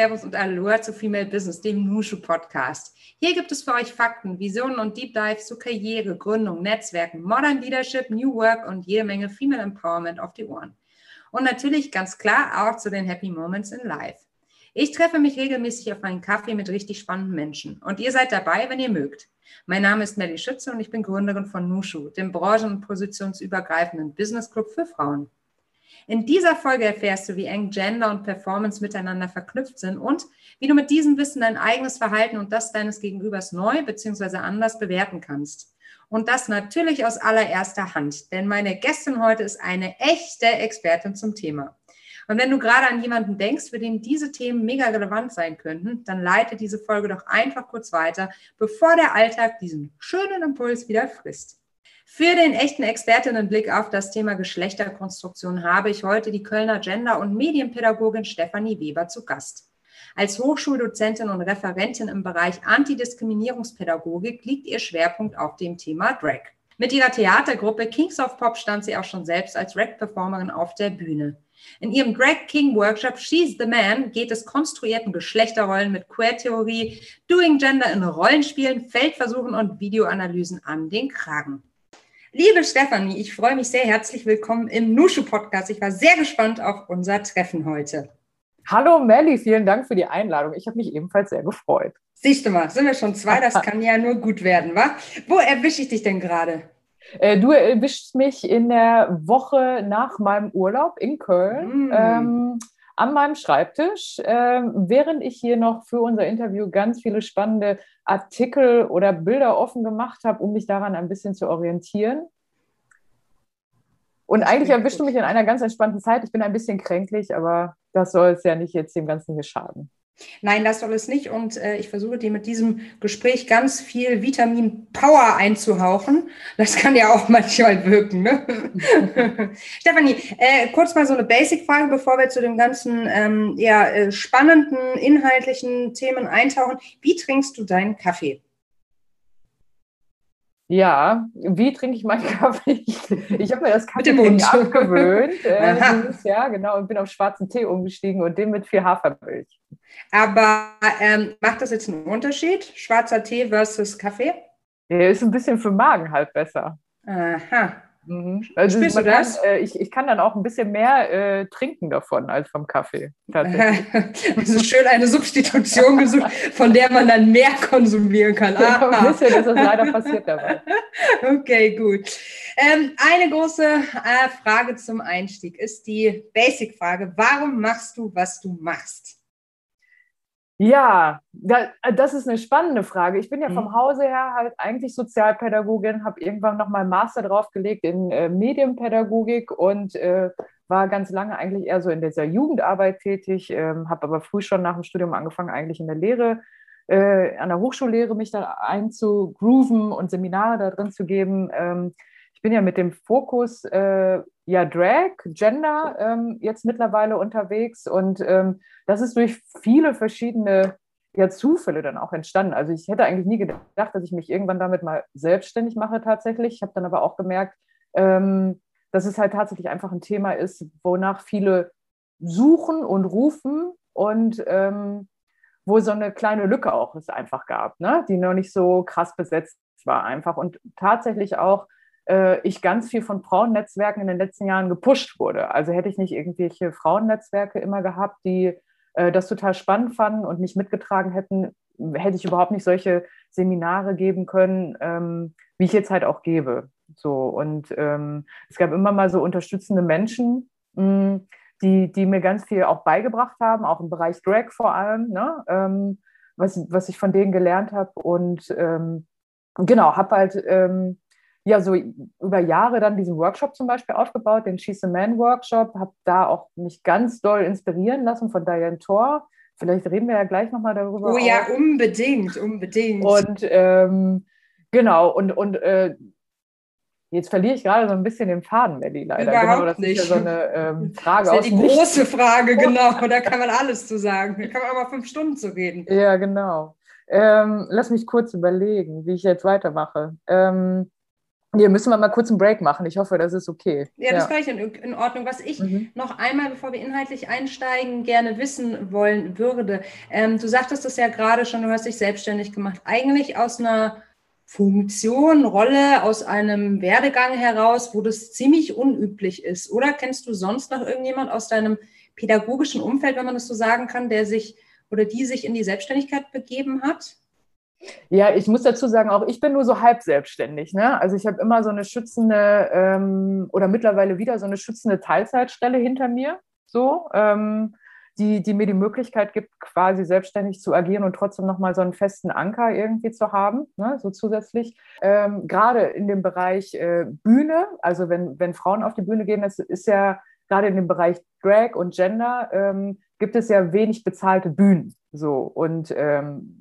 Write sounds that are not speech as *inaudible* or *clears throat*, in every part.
Servus und Aloha zu Female Business, dem Nushu Podcast. Hier gibt es für euch Fakten, Visionen und Deep Dives zu Karriere, Gründung, Netzwerken, Modern Leadership, New Work und jede Menge Female Empowerment auf die Ohren. Und natürlich ganz klar auch zu den Happy Moments in Life. Ich treffe mich regelmäßig auf einen Kaffee mit richtig spannenden Menschen und ihr seid dabei, wenn ihr mögt. Mein Name ist Melly Schütze und ich bin Gründerin von Nushu, dem branchen- und positionsübergreifenden Business Club für Frauen. In dieser Folge erfährst du, wie eng Gender und Performance miteinander verknüpft sind und wie du mit diesem Wissen dein eigenes Verhalten und das deines Gegenübers neu bzw. anders bewerten kannst. Und das natürlich aus allererster Hand, denn meine Gästin heute ist eine echte Expertin zum Thema. Und wenn du gerade an jemanden denkst, für den diese Themen mega relevant sein könnten, dann leite diese Folge doch einfach kurz weiter, bevor der Alltag diesen schönen Impuls wieder frisst. Für den echten Expertinnenblick auf das Thema Geschlechterkonstruktion habe ich heute die Kölner Gender- und Medienpädagogin Stefanie Weber zu Gast. Als Hochschuldozentin und Referentin im Bereich Antidiskriminierungspädagogik liegt ihr Schwerpunkt auf dem Thema Drag. Mit ihrer Theatergruppe Kings of Pop stand sie auch schon selbst als Drag-Performerin auf der Bühne. In ihrem Drag King Workshop She's the Man geht es konstruierten Geschlechterrollen mit Queer-Theorie, Doing Gender in Rollenspielen, Feldversuchen und Videoanalysen an den Kragen. Liebe Stefanie, ich freue mich sehr herzlich willkommen im Nushu Podcast. Ich war sehr gespannt auf unser Treffen heute. Hallo Melli, vielen Dank für die Einladung. Ich habe mich ebenfalls sehr gefreut. Siehst du mal, sind wir schon zwei, das *laughs* kann ja nur gut werden, wa? Wo erwische ich dich denn gerade? Äh, du erwischst mich in der Woche nach meinem Urlaub in Köln. Mm. Ähm, an meinem Schreibtisch, äh, während ich hier noch für unser Interview ganz viele spannende Artikel oder Bilder offen gemacht habe, um mich daran ein bisschen zu orientieren. Und eigentlich erwischt du mich in einer ganz entspannten Zeit. Ich bin ein bisschen kränklich, aber das soll es ja nicht jetzt dem Ganzen hier schaden. Nein, das soll es nicht. Und äh, ich versuche dir mit diesem Gespräch ganz viel Vitamin Power einzuhauchen. Das kann ja auch *laughs* manchmal wirken. Ne? *laughs* Stefanie, äh, kurz mal so eine Basic-Frage, bevor wir zu den ganzen ähm, ja, äh, spannenden inhaltlichen Themen eintauchen. Wie trinkst du deinen Kaffee? Ja, wie trinke ich meinen *laughs* Kaffee? Ich, habe mir das Kaffee abgewöhnt. *laughs* Äh, Jahr, genau, und bin auf schwarzen Tee umgestiegen und den mit viel Hafermilch. Aber ähm, macht das jetzt einen Unterschied? Schwarzer Tee versus Kaffee? Ja, ist ein bisschen für Magen halt besser. Aha. Mhm. Also Spürst du das? Kann, äh, ich, ich kann dann auch ein bisschen mehr äh, trinken davon als vom Kaffee. Tatsächlich. *laughs* also schön eine Substitution gesucht, von der man dann mehr konsumieren kann. Aha. ein bisschen ist das leider passiert dabei. *laughs* Okay, gut. Ähm, eine große äh, Frage zum Einstieg ist die Basic-Frage. Warum machst du, was du machst? Ja, das ist eine spannende Frage. Ich bin ja vom mhm. Hause her halt eigentlich Sozialpädagogin, habe irgendwann noch mal Master draufgelegt in äh, Medienpädagogik und äh, war ganz lange eigentlich eher so in dieser Jugendarbeit tätig, ähm, habe aber früh schon nach dem Studium angefangen, eigentlich in der Lehre, äh, an der Hochschullehre mich da einzugrooven und Seminare da drin zu geben. Ähm, ich bin ja mit dem Fokus äh, ja Drag, Gender ähm, jetzt mittlerweile unterwegs und ähm, das ist durch viele verschiedene ja, Zufälle dann auch entstanden. Also ich hätte eigentlich nie gedacht, dass ich mich irgendwann damit mal selbstständig mache tatsächlich. Ich habe dann aber auch gemerkt, ähm, dass es halt tatsächlich einfach ein Thema ist, wonach viele suchen und rufen und ähm, wo so eine kleine Lücke auch es einfach gab, ne? die noch nicht so krass besetzt war einfach und tatsächlich auch ich ganz viel von Frauennetzwerken in den letzten Jahren gepusht wurde. Also hätte ich nicht irgendwelche Frauennetzwerke immer gehabt, die äh, das total spannend fanden und mich mitgetragen hätten, hätte ich überhaupt nicht solche Seminare geben können, ähm, wie ich jetzt halt auch gebe. So und ähm, es gab immer mal so unterstützende Menschen, mh, hm, die, die mir ganz viel auch beigebracht haben, auch im Bereich Drag vor allem, ne? ähm, was, was ich von denen gelernt habe und genau, habe halt ja so über Jahre dann diesen Workshop zum Beispiel aufgebaut, den She's a Man Workshop, habe da auch mich ganz doll inspirieren lassen von Diane Thor. Vielleicht reden wir ja gleich nochmal darüber. Oh ja, auch. unbedingt, unbedingt. Und ähm, genau, und, und äh, Jetzt verliere ich gerade so ein bisschen den Faden, Melly, leider. Überhaupt genau, das nicht. ist ja so eine ähm, Frage. Das ist ja die große Frage, *laughs* genau. Da kann man alles zu sagen. Da kann man auch mal fünf Stunden zu reden. Ja, genau. Ähm, lass mich kurz überlegen, wie ich jetzt weitermache. Ähm, Hier müssen wir mal kurz einen Break machen. Ich hoffe, das ist okay. Ja, das ja. ist in, in Ordnung. Was ich mhm. noch einmal, bevor wir inhaltlich einsteigen, gerne wissen wollen würde. Ähm, du sagtest das ja gerade schon, du hast dich selbstständig gemacht. Eigentlich aus einer Funktion, Rolle, aus einem Werdegang heraus, wo das ziemlich unüblich ist. Oder kennst du sonst noch irgendjemand aus deinem pädagogischen Umfeld, wenn man das so sagen kann, der sich oder die sich in die Selbstständigkeit begeben hat? Ja, ich muss dazu sagen, auch ich bin nur so halb selbstständig. Ne? Also ich habe immer so eine schützende ähm, oder mittlerweile wieder so eine schützende Teilzeitstelle hinter mir, so, ähm, die, die mir die Möglichkeit gibt, quasi selbstständig zu agieren und trotzdem nochmal so einen festen Anker irgendwie zu haben, ne? so zusätzlich. Ähm, gerade in dem Bereich äh, Bühne, also wenn, wenn Frauen auf die Bühne gehen, das ist ja gerade in dem Bereich Drag und Gender, ähm, gibt es ja wenig bezahlte Bühnen. So und ähm,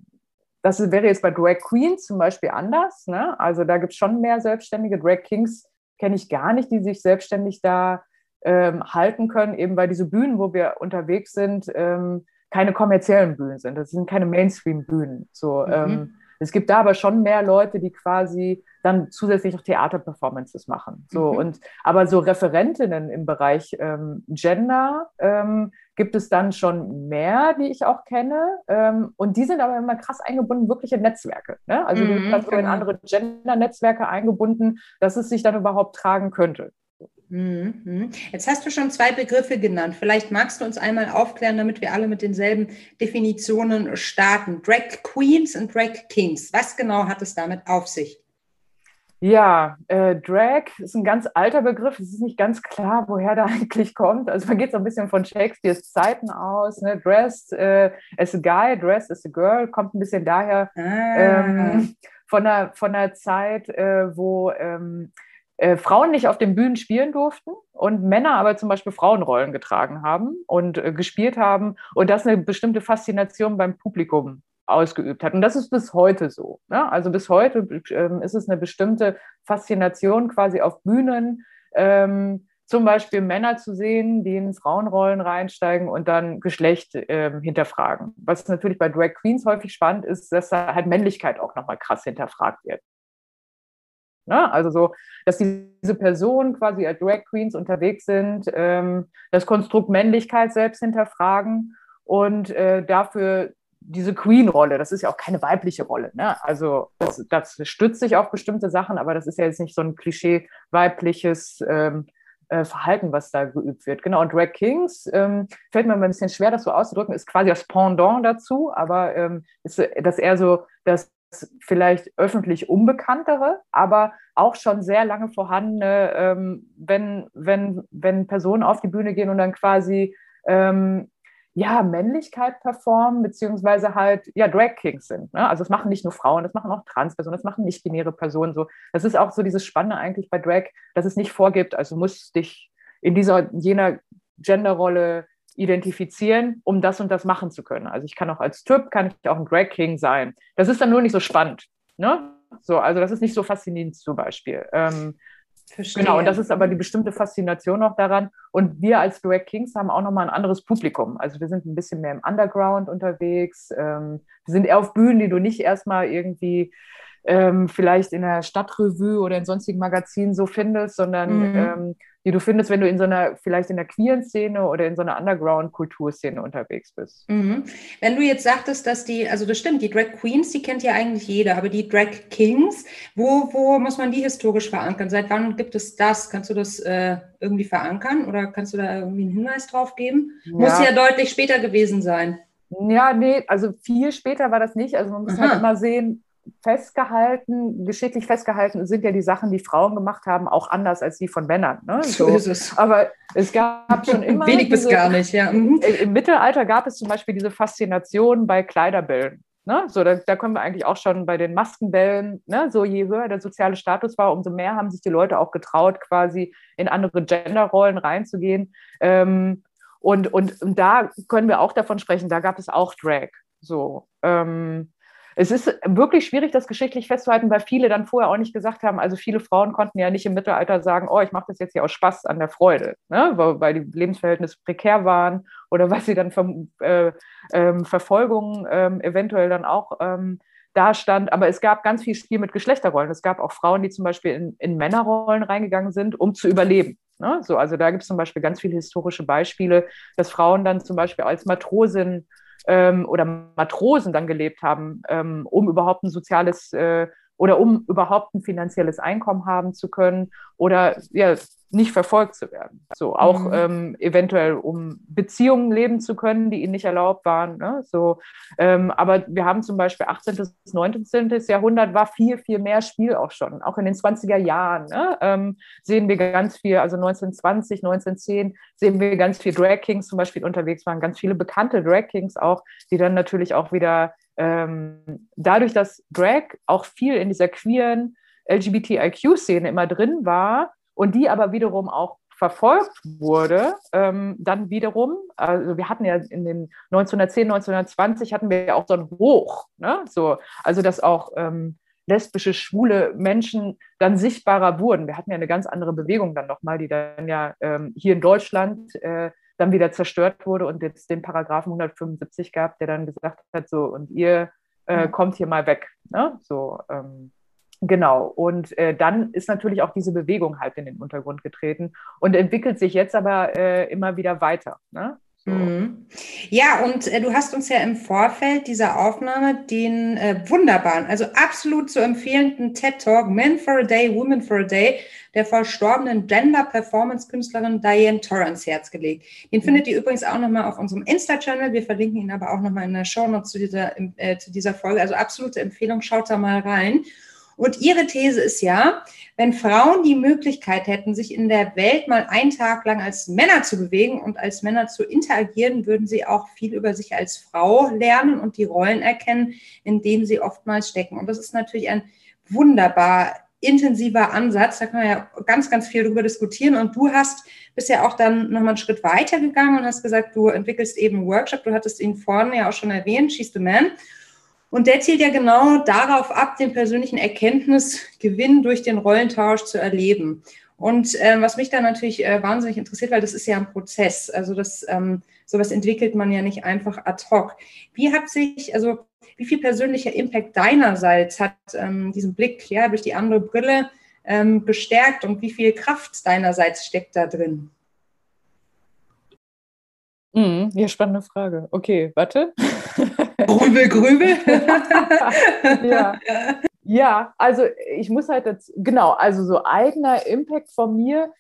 das wäre jetzt bei Drag Queens zum Beispiel anders. Ne? Also da gibt es schon mehr Selbstständige. Drag Kings kenne ich gar nicht, die sich selbstständig da ähm, halten können, eben weil diese Bühnen, wo wir unterwegs sind, ähm, keine kommerziellen Bühnen sind. Das sind keine Mainstream-Bühnen. So, mhm. ähm, es gibt da aber schon mehr Leute, die quasi dann zusätzlich noch Theaterperformances machen. So, mhm. und, aber so Referentinnen im Bereich ähm, Gender ähm, gibt es dann schon mehr, die ich auch kenne. Ähm, und die sind aber immer krass eingebunden, wirkliche Netzwerke. Ne? Also mhm, du genau. in andere Gender-Netzwerke eingebunden, dass es sich dann überhaupt tragen könnte. Mhm. Jetzt hast du schon zwei Begriffe genannt. Vielleicht magst du uns einmal aufklären, damit wir alle mit denselben Definitionen starten. Drag Queens und Drag Kings. Was genau hat es damit auf sich? Ja, äh, Drag ist ein ganz alter Begriff. Es ist nicht ganz klar, woher der *laughs* eigentlich kommt. Also man geht so ein bisschen von Shakespeares Zeiten aus. Ne? Dressed äh, as a guy, dressed as a girl, kommt ein bisschen daher ah. ähm, von, der, von der Zeit, äh, wo ähm, äh, Frauen nicht auf den Bühnen spielen durften und Männer aber zum Beispiel Frauenrollen getragen haben und äh, gespielt haben und das eine bestimmte Faszination beim Publikum ausgeübt hat. Und das ist bis heute so. Ne? Also bis heute ähm, ist es eine bestimmte Faszination quasi auf Bühnen, ähm, zum Beispiel Männer zu sehen, die in Frauenrollen reinsteigen und dann Geschlecht ähm, hinterfragen. Was natürlich bei Drag Queens häufig spannend ist, dass da halt Männlichkeit auch nochmal krass hinterfragt wird. Ne? Also so, dass diese Personen quasi als Drag Queens unterwegs sind, ähm, das Konstrukt Männlichkeit selbst hinterfragen und äh, dafür diese Queen-Rolle, das ist ja auch keine weibliche Rolle. Ne? Also das, das, stützt sich auf bestimmte Sachen, aber das ist ja jetzt nicht so ein Klischee weibliches ähm, äh, Verhalten, was da geübt wird. Genau, und Drag Kings, ähm, fällt mir ein bisschen schwer, das so auszudrücken, ist quasi das Pendant dazu, aber ähm, ist das eher so das vielleicht öffentlich unbekanntere, aber auch schon sehr lange vorhandene, ähm, wenn, wenn, wenn Personen auf die Bühne gehen und dann quasi ähm, ja, Männlichkeit performen, beziehungsweise halt ja, Drag Kings sind. Ne? Also das machen nicht nur Frauen, das machen auch Transpersonen, das machen nicht-binäre Personen so. Das ist auch so dieses Spannende eigentlich bei Drag, dass es nicht vorgibt, also musst dich in dieser jener Genderrolle identifizieren, um das und das machen zu können. Also ich kann auch als Typ, kann ich auch ein Drag King sein. Das ist dann nur nicht so spannend. Ne? So, also das ist nicht so faszinierend zum Beispiel. Ähm, Verstehe. Genau, und das ist aber die bestimmte Faszination noch daran. Und wir als Drag Kings haben auch nochmal ein anderes Publikum. Also wir sind ein bisschen mehr im Underground unterwegs. Ähm, wir sind eher auf Bühnen, die du nicht erstmal irgendwie ähm, vielleicht in der Stadtrevue oder in sonstigen Magazinen so findest, sondern mhm. ähm, die du findest, wenn du in so einer, vielleicht in der queeren Szene oder in so einer Underground-Kulturszene unterwegs bist. Mhm. Wenn du jetzt sagtest, dass die, also das stimmt, die Drag Queens, die kennt ja eigentlich jeder, aber die Drag Kings, wo, wo muss man die historisch verankern? Seit wann gibt es das? Kannst du das äh, irgendwie verankern oder kannst du da irgendwie einen Hinweis drauf geben? Ja. Muss ja deutlich später gewesen sein. Ja, nee, also viel später war das nicht. Also man muss Aha. halt immer sehen, festgehalten, geschicklich festgehalten sind ja die Sachen, die Frauen gemacht haben, auch anders als die von Männern. Ne? So, so ist es. Aber es gab schon *laughs* immer. Wenig diese, bis gar nicht, ja. Mhm. Im Mittelalter gab es zum Beispiel diese Faszination bei Kleiderbällen. Ne? So, da, da können wir eigentlich auch schon bei den Maskenbällen, ne? so je höher der soziale Status war, umso mehr haben sich die Leute auch getraut, quasi in andere Genderrollen reinzugehen. Ähm, und, und, und da können wir auch davon sprechen, da gab es auch Drag. So. Ähm, es ist wirklich schwierig, das geschichtlich festzuhalten, weil viele dann vorher auch nicht gesagt haben, also viele Frauen konnten ja nicht im Mittelalter sagen, oh, ich mache das jetzt hier aus Spaß an der Freude, ne? weil, die Lebensverhältnisse prekär waren oder *laughs* weil sie dann Ver, äh, ähm, Verfolgung ähm, eventuell dann auch ähm, da stand. Aber es gab ganz viel Spiel mit Geschlechterrollen. Es gab auch Frauen, die zum Beispiel in, in Männerrollen reingegangen sind, um zu überleben. Ne? So, also da gibt es zum Beispiel ganz viele historische Beispiele, dass Frauen dann zum Beispiel als Matrosin ähm, oder Matrosen dann gelebt haben, ähm, um überhaupt ein soziales äh, oder um überhaupt ein finanzielles Einkommen haben zu können oder ja, nicht verfolgt zu werden. So auch mhm. ähm, eventuell, um Beziehungen leben zu können, die ihnen nicht erlaubt waren. Ne? So, ähm, aber wir haben zum Beispiel 18. bis 19. Jahrhundert war viel, viel mehr Spiel auch schon. Auch in den 20er Jahren ne? ähm, sehen wir ganz viel, also 1920, 1910 sehen wir ganz viel Drag Kings zum Beispiel unterwegs waren, ganz viele bekannte Drag Kings auch, die dann natürlich auch wieder ähm, dadurch, dass Drag auch viel in dieser queeren LGBTIQ-Szene immer drin war, und die aber wiederum auch verfolgt wurde, ähm, dann wiederum, also wir hatten ja in den 1910, 1920 hatten wir ja auch so ein Hoch, ne? so, also dass auch ähm, lesbische, schwule Menschen dann sichtbarer wurden. Wir hatten ja eine ganz andere Bewegung dann nochmal, die dann ja ähm, hier in Deutschland äh, dann wieder zerstört wurde und jetzt den Paragraphen 175 gab, der dann gesagt hat, so, und ihr äh, kommt hier mal weg. Ne? So, ähm, Genau, und äh, dann ist natürlich auch diese Bewegung halt in den Untergrund getreten und entwickelt sich jetzt aber äh, immer wieder weiter. Ne? So. Mhm. Ja, und äh, du hast uns ja im Vorfeld dieser Aufnahme den äh, wunderbaren, also absolut zu empfehlenden TED Talk Men for a Day, Women for a Day der verstorbenen Gender-Performance-Künstlerin Diane Torrance Herz gelegt. Den findet ihr übrigens auch nochmal auf unserem Insta-Channel. Wir verlinken ihn aber auch nochmal in der Show Notes zu dieser, äh, zu dieser Folge. Also absolute Empfehlung, schaut da mal rein. Und ihre These ist ja, wenn Frauen die Möglichkeit hätten, sich in der Welt mal einen Tag lang als Männer zu bewegen und als Männer zu interagieren, würden sie auch viel über sich als Frau lernen und die Rollen erkennen, in denen sie oftmals stecken. Und das ist natürlich ein wunderbar intensiver Ansatz. Da kann man ja ganz, ganz viel darüber diskutieren. Und du hast bisher auch dann nochmal einen Schritt weiter gegangen und hast gesagt, du entwickelst eben einen Workshop. Du hattest ihn vorne ja auch schon erwähnt, She's the Man. Und der zielt ja genau darauf ab, den persönlichen Erkenntnisgewinn durch den Rollentausch zu erleben. Und äh, was mich da natürlich äh, wahnsinnig interessiert, weil das ist ja ein Prozess. Also das ähm, sowas entwickelt man ja nicht einfach ad hoc. Wie hat sich, also wie viel persönlicher Impact deinerseits hat ähm, diesen Blick ja durch die andere Brille ähm, bestärkt und wie viel Kraft deinerseits steckt da drin? Mhm, ja, spannende Frage. Okay, warte. *laughs* Grübel, Grübel. *laughs* ja. ja, also ich muss halt jetzt, genau, also so eigener Impact von mir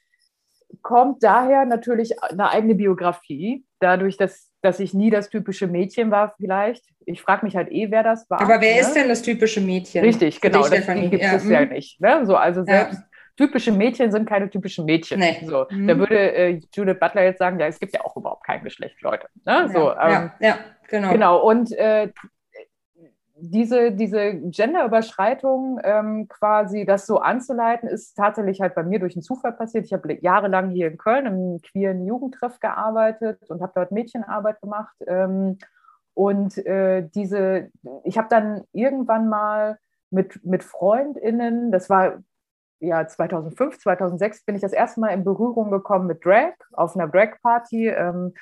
kommt daher natürlich eine eigene Biografie, dadurch, dass, dass ich nie das typische Mädchen war vielleicht. Ich frage mich halt eh, wer das war. Aber wer ne? ist denn das typische Mädchen? Richtig, genau, das gibt ja. es ja hm. nicht. Ne? So, also selbst ja. typische Mädchen sind keine typischen Mädchen. Nee. So, mhm. Da würde äh, Judith Butler jetzt sagen, ja, es gibt ja auch überhaupt kein Geschlecht, Leute. Ne? So, ja, ähm, ja. Genau. Genau. Und äh, diese, diese Genderüberschreitung ähm, quasi, das so anzuleiten, ist tatsächlich halt bei mir durch einen Zufall passiert. Ich habe jahrelang hier in Köln im queeren Jugendtreff gearbeitet und habe dort Mädchenarbeit gemacht. Ähm, und äh, diese, ich habe dann irgendwann mal mit, mit FreundInnen, das war ja 2005, 2006, bin ich das erste Mal in Berührung gekommen mit Drag auf einer Drag-Party. Ähm,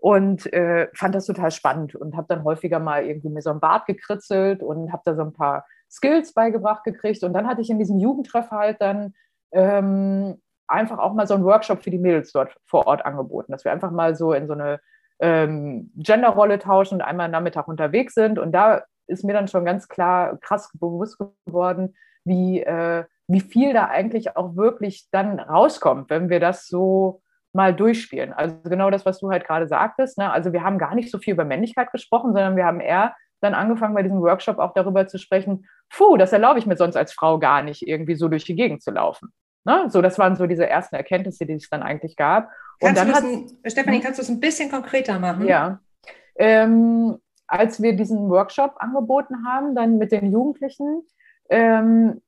und äh, fand das total spannend und habe dann häufiger mal irgendwie mir so ein Bart gekritzelt und habe da so ein paar Skills beigebracht gekriegt. Und dann hatte ich in diesem Jugendtreff halt dann ähm, einfach auch mal so einen Workshop für die Mädels dort vor Ort angeboten, dass wir einfach mal so in so eine ähm, Genderrolle tauschen und einmal am Nachmittag unterwegs sind. Und da ist mir dann schon ganz klar krass bewusst geworden, wie, äh, wie viel da eigentlich auch wirklich dann rauskommt, wenn wir das so mal durchspielen. Also genau das, was du halt gerade sagtest. Ne? Also wir haben gar nicht so viel über Männlichkeit gesprochen, sondern wir haben eher dann angefangen bei diesem Workshop auch darüber zu sprechen, puh, das erlaube ich mir sonst als Frau gar nicht, irgendwie so durch die Gegend zu laufen. Ne? So, das waren so diese ersten Erkenntnisse, die es dann eigentlich gab. Kannst Und dann hat, Stefanie, hm? kannst du es ein bisschen konkreter machen? Ja. Ähm, als wir diesen Workshop angeboten haben, dann mit den Jugendlichen, ähm,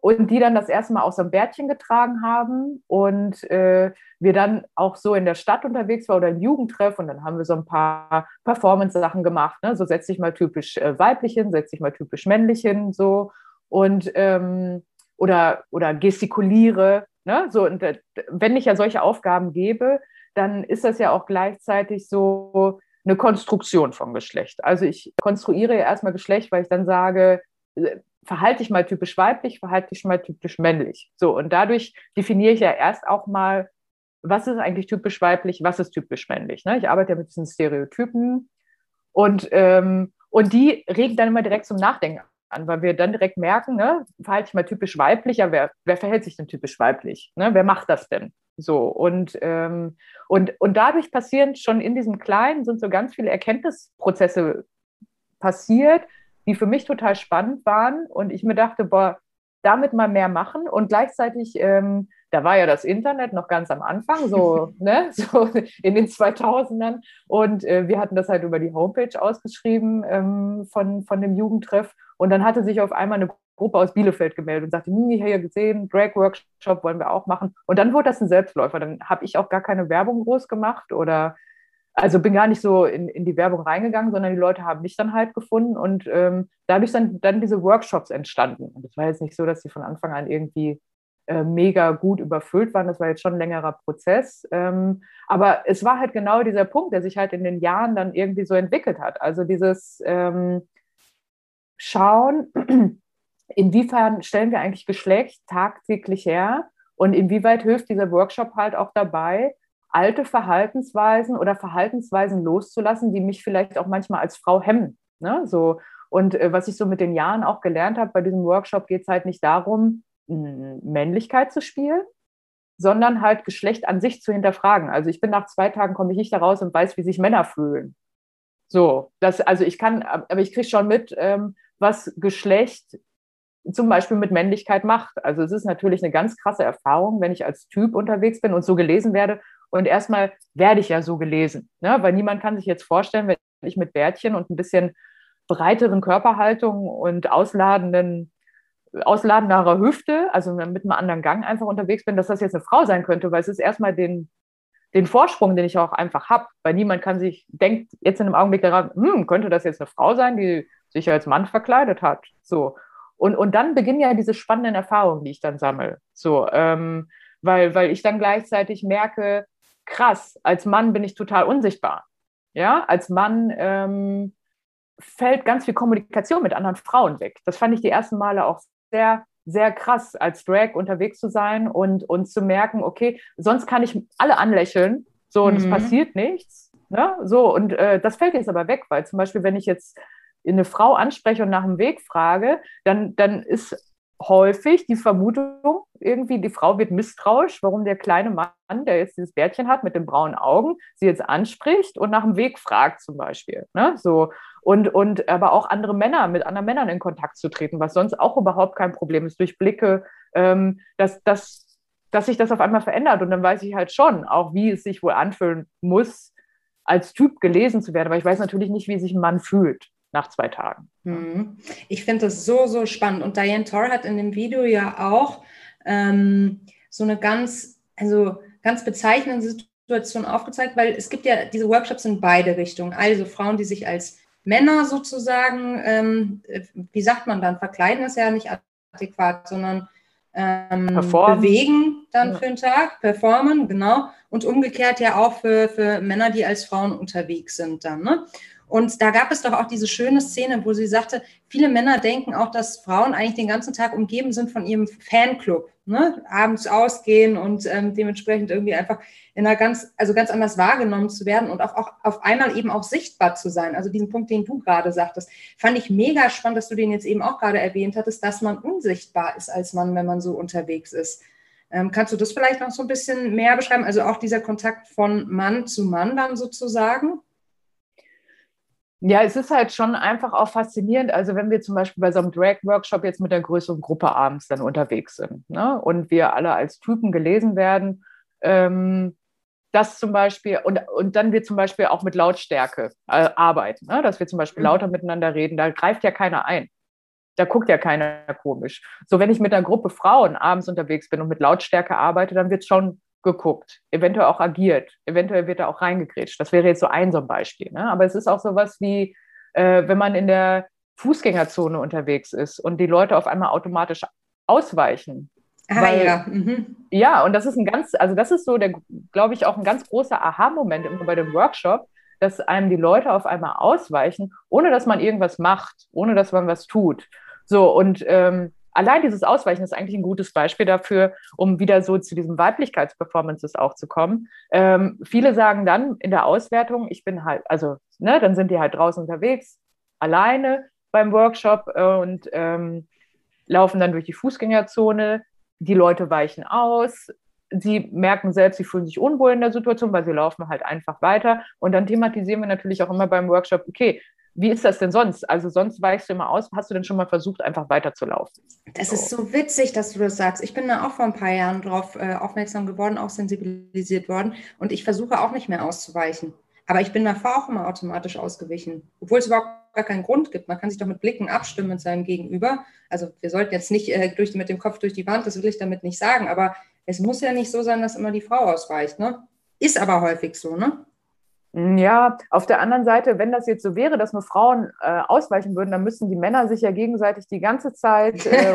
und die dann das erste Mal auch so ein Bärtchen getragen haben und äh, wir dann auch so in der Stadt unterwegs waren oder im Jugendtreff und dann haben wir so ein paar Performance-Sachen gemacht, ne? so setz dich mal typisch äh, weiblich hin, setz dich mal typisch männlich hin, so und ähm, oder, oder gestikuliere, ne? so und äh, wenn ich ja solche Aufgaben gebe, dann ist das ja auch gleichzeitig so, eine Konstruktion von Geschlecht. Also ich konstruiere erstmal Geschlecht, weil ich dann sage, äh, verhalte ich mal typisch weiblich, verhalte ich mal typisch männlich. So, und dadurch definiere ich ja erst auch mal, was ist eigentlich typisch weiblich, was ist typisch männlich. Ne? Ich arbeite ja mit diesen Stereotypen und, ähm, und die regen dann immer direkt zum Nachdenken an, weil wir dann direkt merken, ne, verhalte ich mal typisch weiblich, ja, wer, wer verhält sich denn typisch weiblich? Ne? Wer macht das denn? So, und, ähm, und, und dadurch passieren schon in diesem Kleinen sind so ganz viele Erkenntnisprozesse passiert, die für mich total spannend waren. Und ich mir dachte, boah, damit mal mehr machen. Und gleichzeitig, ähm, da war ja das Internet noch ganz am Anfang, so, *laughs* ne, *laughs* so in den 2000ern. Und äh, wir hatten das halt über die Homepage ausgeschrieben ähm, von, von dem Jugendtreff. Und dann hatte sich auf einmal eine Gruppe aus Bielefeld gemeldet und sagte, ich habe ja gesehen, Drag-Workshop wollen wir auch machen. Und dann wurde das ein Selbstläufer. Dann habe ich auch gar keine Werbung groß gemacht oder also bin gar nicht so in, in die Werbung reingegangen, sondern die Leute haben mich dann halt gefunden und ähm, dadurch sind dann diese Workshops entstanden. Und es war jetzt nicht so, dass die von Anfang an irgendwie äh, mega gut überfüllt waren. Das war jetzt schon ein längerer Prozess. Ähm, aber es war halt genau dieser Punkt, der sich halt in den Jahren dann irgendwie so entwickelt hat. Also dieses ähm, Schauen, *clears throat* inwiefern stellen wir eigentlich Geschlecht tagtäglich her und inwieweit hilft dieser Workshop halt auch dabei, alte Verhaltensweisen oder Verhaltensweisen loszulassen, die mich vielleicht auch manchmal als Frau hemmen. Ne? So, und äh, was ich so mit den Jahren auch gelernt habe, bei diesem Workshop geht es halt nicht darum, Männlichkeit zu spielen, sondern halt Geschlecht an sich zu hinterfragen. Also ich bin nach zwei Tagen, komme ich nicht da raus und weiß, wie sich Männer fühlen. So, das, also ich kann, aber ich kriege schon mit, ähm, was Geschlecht zum Beispiel mit Männlichkeit macht. Also es ist natürlich eine ganz krasse Erfahrung, wenn ich als Typ unterwegs bin und so gelesen werde. Und erstmal werde ich ja so gelesen, ne? weil niemand kann sich jetzt vorstellen, wenn ich mit Bärtchen und ein bisschen breiteren Körperhaltung und ausladenden, ausladender Hüfte, also mit einem anderen Gang einfach unterwegs bin, dass das jetzt eine Frau sein könnte, weil es ist erstmal den, den Vorsprung, den ich auch einfach habe, weil niemand kann sich, denkt jetzt in einem Augenblick daran, hm, könnte das jetzt eine Frau sein, die sich als Mann verkleidet hat. So. Und, und dann beginnen ja diese spannenden Erfahrungen, die ich dann sammle. So, ähm, weil, weil ich dann gleichzeitig merke, krass, als Mann bin ich total unsichtbar. Ja, als Mann ähm, fällt ganz viel Kommunikation mit anderen Frauen weg. Das fand ich die ersten Male auch sehr, sehr krass, als Drag unterwegs zu sein und, und zu merken, okay, sonst kann ich alle anlächeln, so und mhm. es passiert nichts. Ne? So, und äh, das fällt jetzt aber weg, weil zum Beispiel, wenn ich jetzt eine Frau anspreche und nach dem Weg frage, dann, dann ist häufig die Vermutung, irgendwie die Frau wird misstrauisch, warum der kleine Mann, der jetzt dieses Bärtchen hat mit den braunen Augen, sie jetzt anspricht und nach dem Weg fragt zum Beispiel. Ne? So. Und, und aber auch andere Männer, mit anderen Männern in Kontakt zu treten, was sonst auch überhaupt kein Problem ist, durch Blicke, ähm, dass, dass, dass sich das auf einmal verändert. Und dann weiß ich halt schon auch, wie es sich wohl anfühlen muss, als Typ gelesen zu werden. Aber ich weiß natürlich nicht, wie sich ein Mann fühlt nach zwei Tagen. Mhm. Ich finde das so, so spannend. Und Diane Torr hat in dem Video ja auch ähm, so eine ganz, also ganz bezeichnende Situation aufgezeigt, weil es gibt ja diese Workshops in beide Richtungen. Also Frauen, die sich als Männer sozusagen, ähm, wie sagt man dann, verkleiden ist ja nicht adäquat, sondern ähm, bewegen dann ja. für den Tag, performen, genau. Und umgekehrt ja auch für, für Männer, die als Frauen unterwegs sind dann. Ne? Und da gab es doch auch diese schöne Szene, wo sie sagte, viele Männer denken auch, dass Frauen eigentlich den ganzen Tag umgeben sind von ihrem Fanclub, ne? abends ausgehen und ähm, dementsprechend irgendwie einfach in einer ganz, also ganz anders wahrgenommen zu werden und auch, auch auf einmal eben auch sichtbar zu sein. Also diesen Punkt, den du gerade sagtest, fand ich mega spannend, dass du den jetzt eben auch gerade erwähnt hattest, dass man unsichtbar ist als Mann, wenn man so unterwegs ist. Ähm, kannst du das vielleicht noch so ein bisschen mehr beschreiben? Also auch dieser Kontakt von Mann zu Mann dann sozusagen? Ja, es ist halt schon einfach auch faszinierend. Also wenn wir zum Beispiel bei so einem Drag-Workshop jetzt mit der größeren Gruppe abends dann unterwegs sind ne? und wir alle als Typen gelesen werden, ähm, das zum Beispiel, und, und dann wir zum Beispiel auch mit Lautstärke äh, arbeiten, ne? dass wir zum Beispiel mhm. lauter miteinander reden, da greift ja keiner ein. Da guckt ja keiner komisch. So, wenn ich mit einer Gruppe Frauen abends unterwegs bin und mit Lautstärke arbeite, dann wird es schon geguckt, eventuell auch agiert, eventuell wird er auch reingegrätscht. Das wäre jetzt so ein so ein Beispiel. Ne? Aber es ist auch sowas wie, äh, wenn man in der Fußgängerzone unterwegs ist und die Leute auf einmal automatisch ausweichen. Ah, weil, ja. Mhm. ja, und das ist ein ganz, also das ist so der, glaube ich, auch ein ganz großer Aha-Moment immer bei dem Workshop, dass einem die Leute auf einmal ausweichen, ohne dass man irgendwas macht, ohne dass man was tut. So, und ähm, allein dieses Ausweichen ist eigentlich ein gutes Beispiel dafür, um wieder so zu diesen Weiblichkeitsperformances auch zu kommen. Ähm, viele sagen dann in der Auswertung, ich bin halt, also, ne, dann sind die halt draußen unterwegs, alleine beim Workshop äh, und ähm, laufen dann durch die Fußgängerzone. Die Leute weichen aus. Sie merken selbst, sie fühlen sich unwohl in der Situation, weil sie laufen halt einfach weiter. Und dann thematisieren wir natürlich auch immer beim Workshop, okay, wie ist das denn sonst? Also sonst weichst du immer aus. Hast du denn schon mal versucht, einfach weiterzulaufen? Das so. ist so witzig, dass du das sagst. Ich bin da auch vor ein paar Jahren drauf äh, aufmerksam geworden, auch sensibilisiert worden. Und ich versuche auch nicht mehr auszuweichen. Aber ich bin davor auch immer automatisch ausgewichen, obwohl es überhaupt gar keinen Grund gibt. Man kann sich doch mit Blicken abstimmen mit seinem Gegenüber. Also wir sollten jetzt nicht äh, durch, mit dem Kopf durch die Wand, das will ich damit nicht sagen. Aber es muss ja nicht so sein, dass immer die Frau ausweicht. Ne? Ist aber häufig so, ne? Ja, auf der anderen Seite, wenn das jetzt so wäre, dass nur Frauen äh, ausweichen würden, dann müssten die Männer sich ja gegenseitig die ganze Zeit. Äh,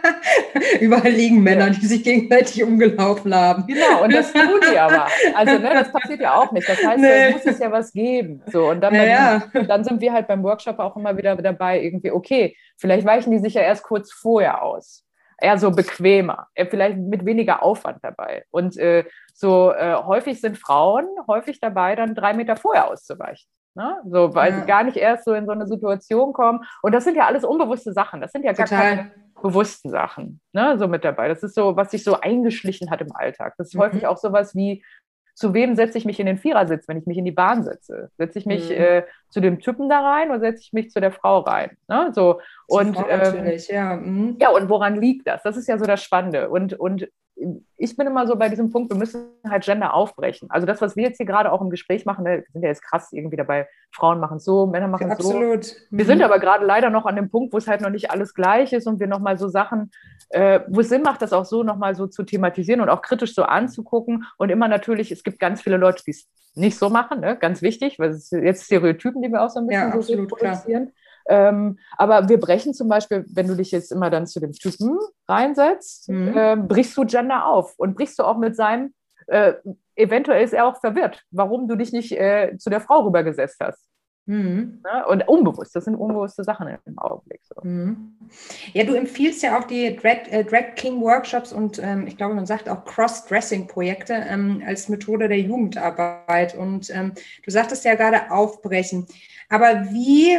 *laughs* Überall liegen Männer, die sich gegenseitig umgelaufen haben. Genau, und das tun die aber. Also, ne, das passiert ja auch nicht. Das heißt, nee. da muss es ja was geben. So, und dann, ja, beim, dann sind wir halt beim Workshop auch immer wieder dabei, irgendwie, okay, vielleicht weichen die sich ja erst kurz vorher aus eher so bequemer, vielleicht mit weniger Aufwand dabei. Und äh, so äh, häufig sind Frauen häufig dabei, dann drei Meter vorher auszuweichen. Ne? So, weil ja. sie gar nicht erst so in so eine Situation kommen. Und das sind ja alles unbewusste Sachen. Das sind ja gar Total. keine bewussten Sachen ne? so mit dabei. Das ist so, was sich so eingeschlichen hat im Alltag. Das ist mhm. häufig auch sowas wie, zu wem setze ich mich in den Vierersitz, wenn ich mich in die Bahn setze? Setze ich mich mhm. äh, zu dem Typen da rein oder setze ich mich zu der Frau rein? Ne? So, und, ähm, ja. Mhm. ja, und woran liegt das? Das ist ja so das Spannende. Und, und ich bin immer so bei diesem Punkt, wir müssen halt Gender aufbrechen. Also das, was wir jetzt hier gerade auch im Gespräch machen, ne, wir sind ja jetzt krass irgendwie dabei, Frauen machen es so, Männer machen es so. Absolut. Wir sind aber gerade leider noch an dem Punkt, wo es halt noch nicht alles gleich ist und wir nochmal so Sachen, äh, wo es Sinn macht, das auch so nochmal so zu thematisieren und auch kritisch so anzugucken. Und immer natürlich, es gibt ganz viele Leute, die es nicht so machen, ne? ganz wichtig, weil es jetzt Stereotypen, die wir auch so ein bisschen ja, so absolut, produzieren. Klar. Ähm, aber wir brechen zum Beispiel, wenn du dich jetzt immer dann zu dem Typen reinsetzt, mhm. äh, brichst du Gender auf und brichst du auch mit seinem, äh, eventuell ist er auch verwirrt, warum du dich nicht äh, zu der Frau rübergesetzt hast. Mhm. Ja, und unbewusst, das sind unbewusste Sachen im Augenblick. So. Mhm. Ja, du empfiehlst ja auch die Drag, äh, Drag King Workshops und ähm, ich glaube, man sagt auch Cross-Dressing-Projekte ähm, als Methode der Jugendarbeit. Und ähm, du sagtest ja gerade aufbrechen. Aber wie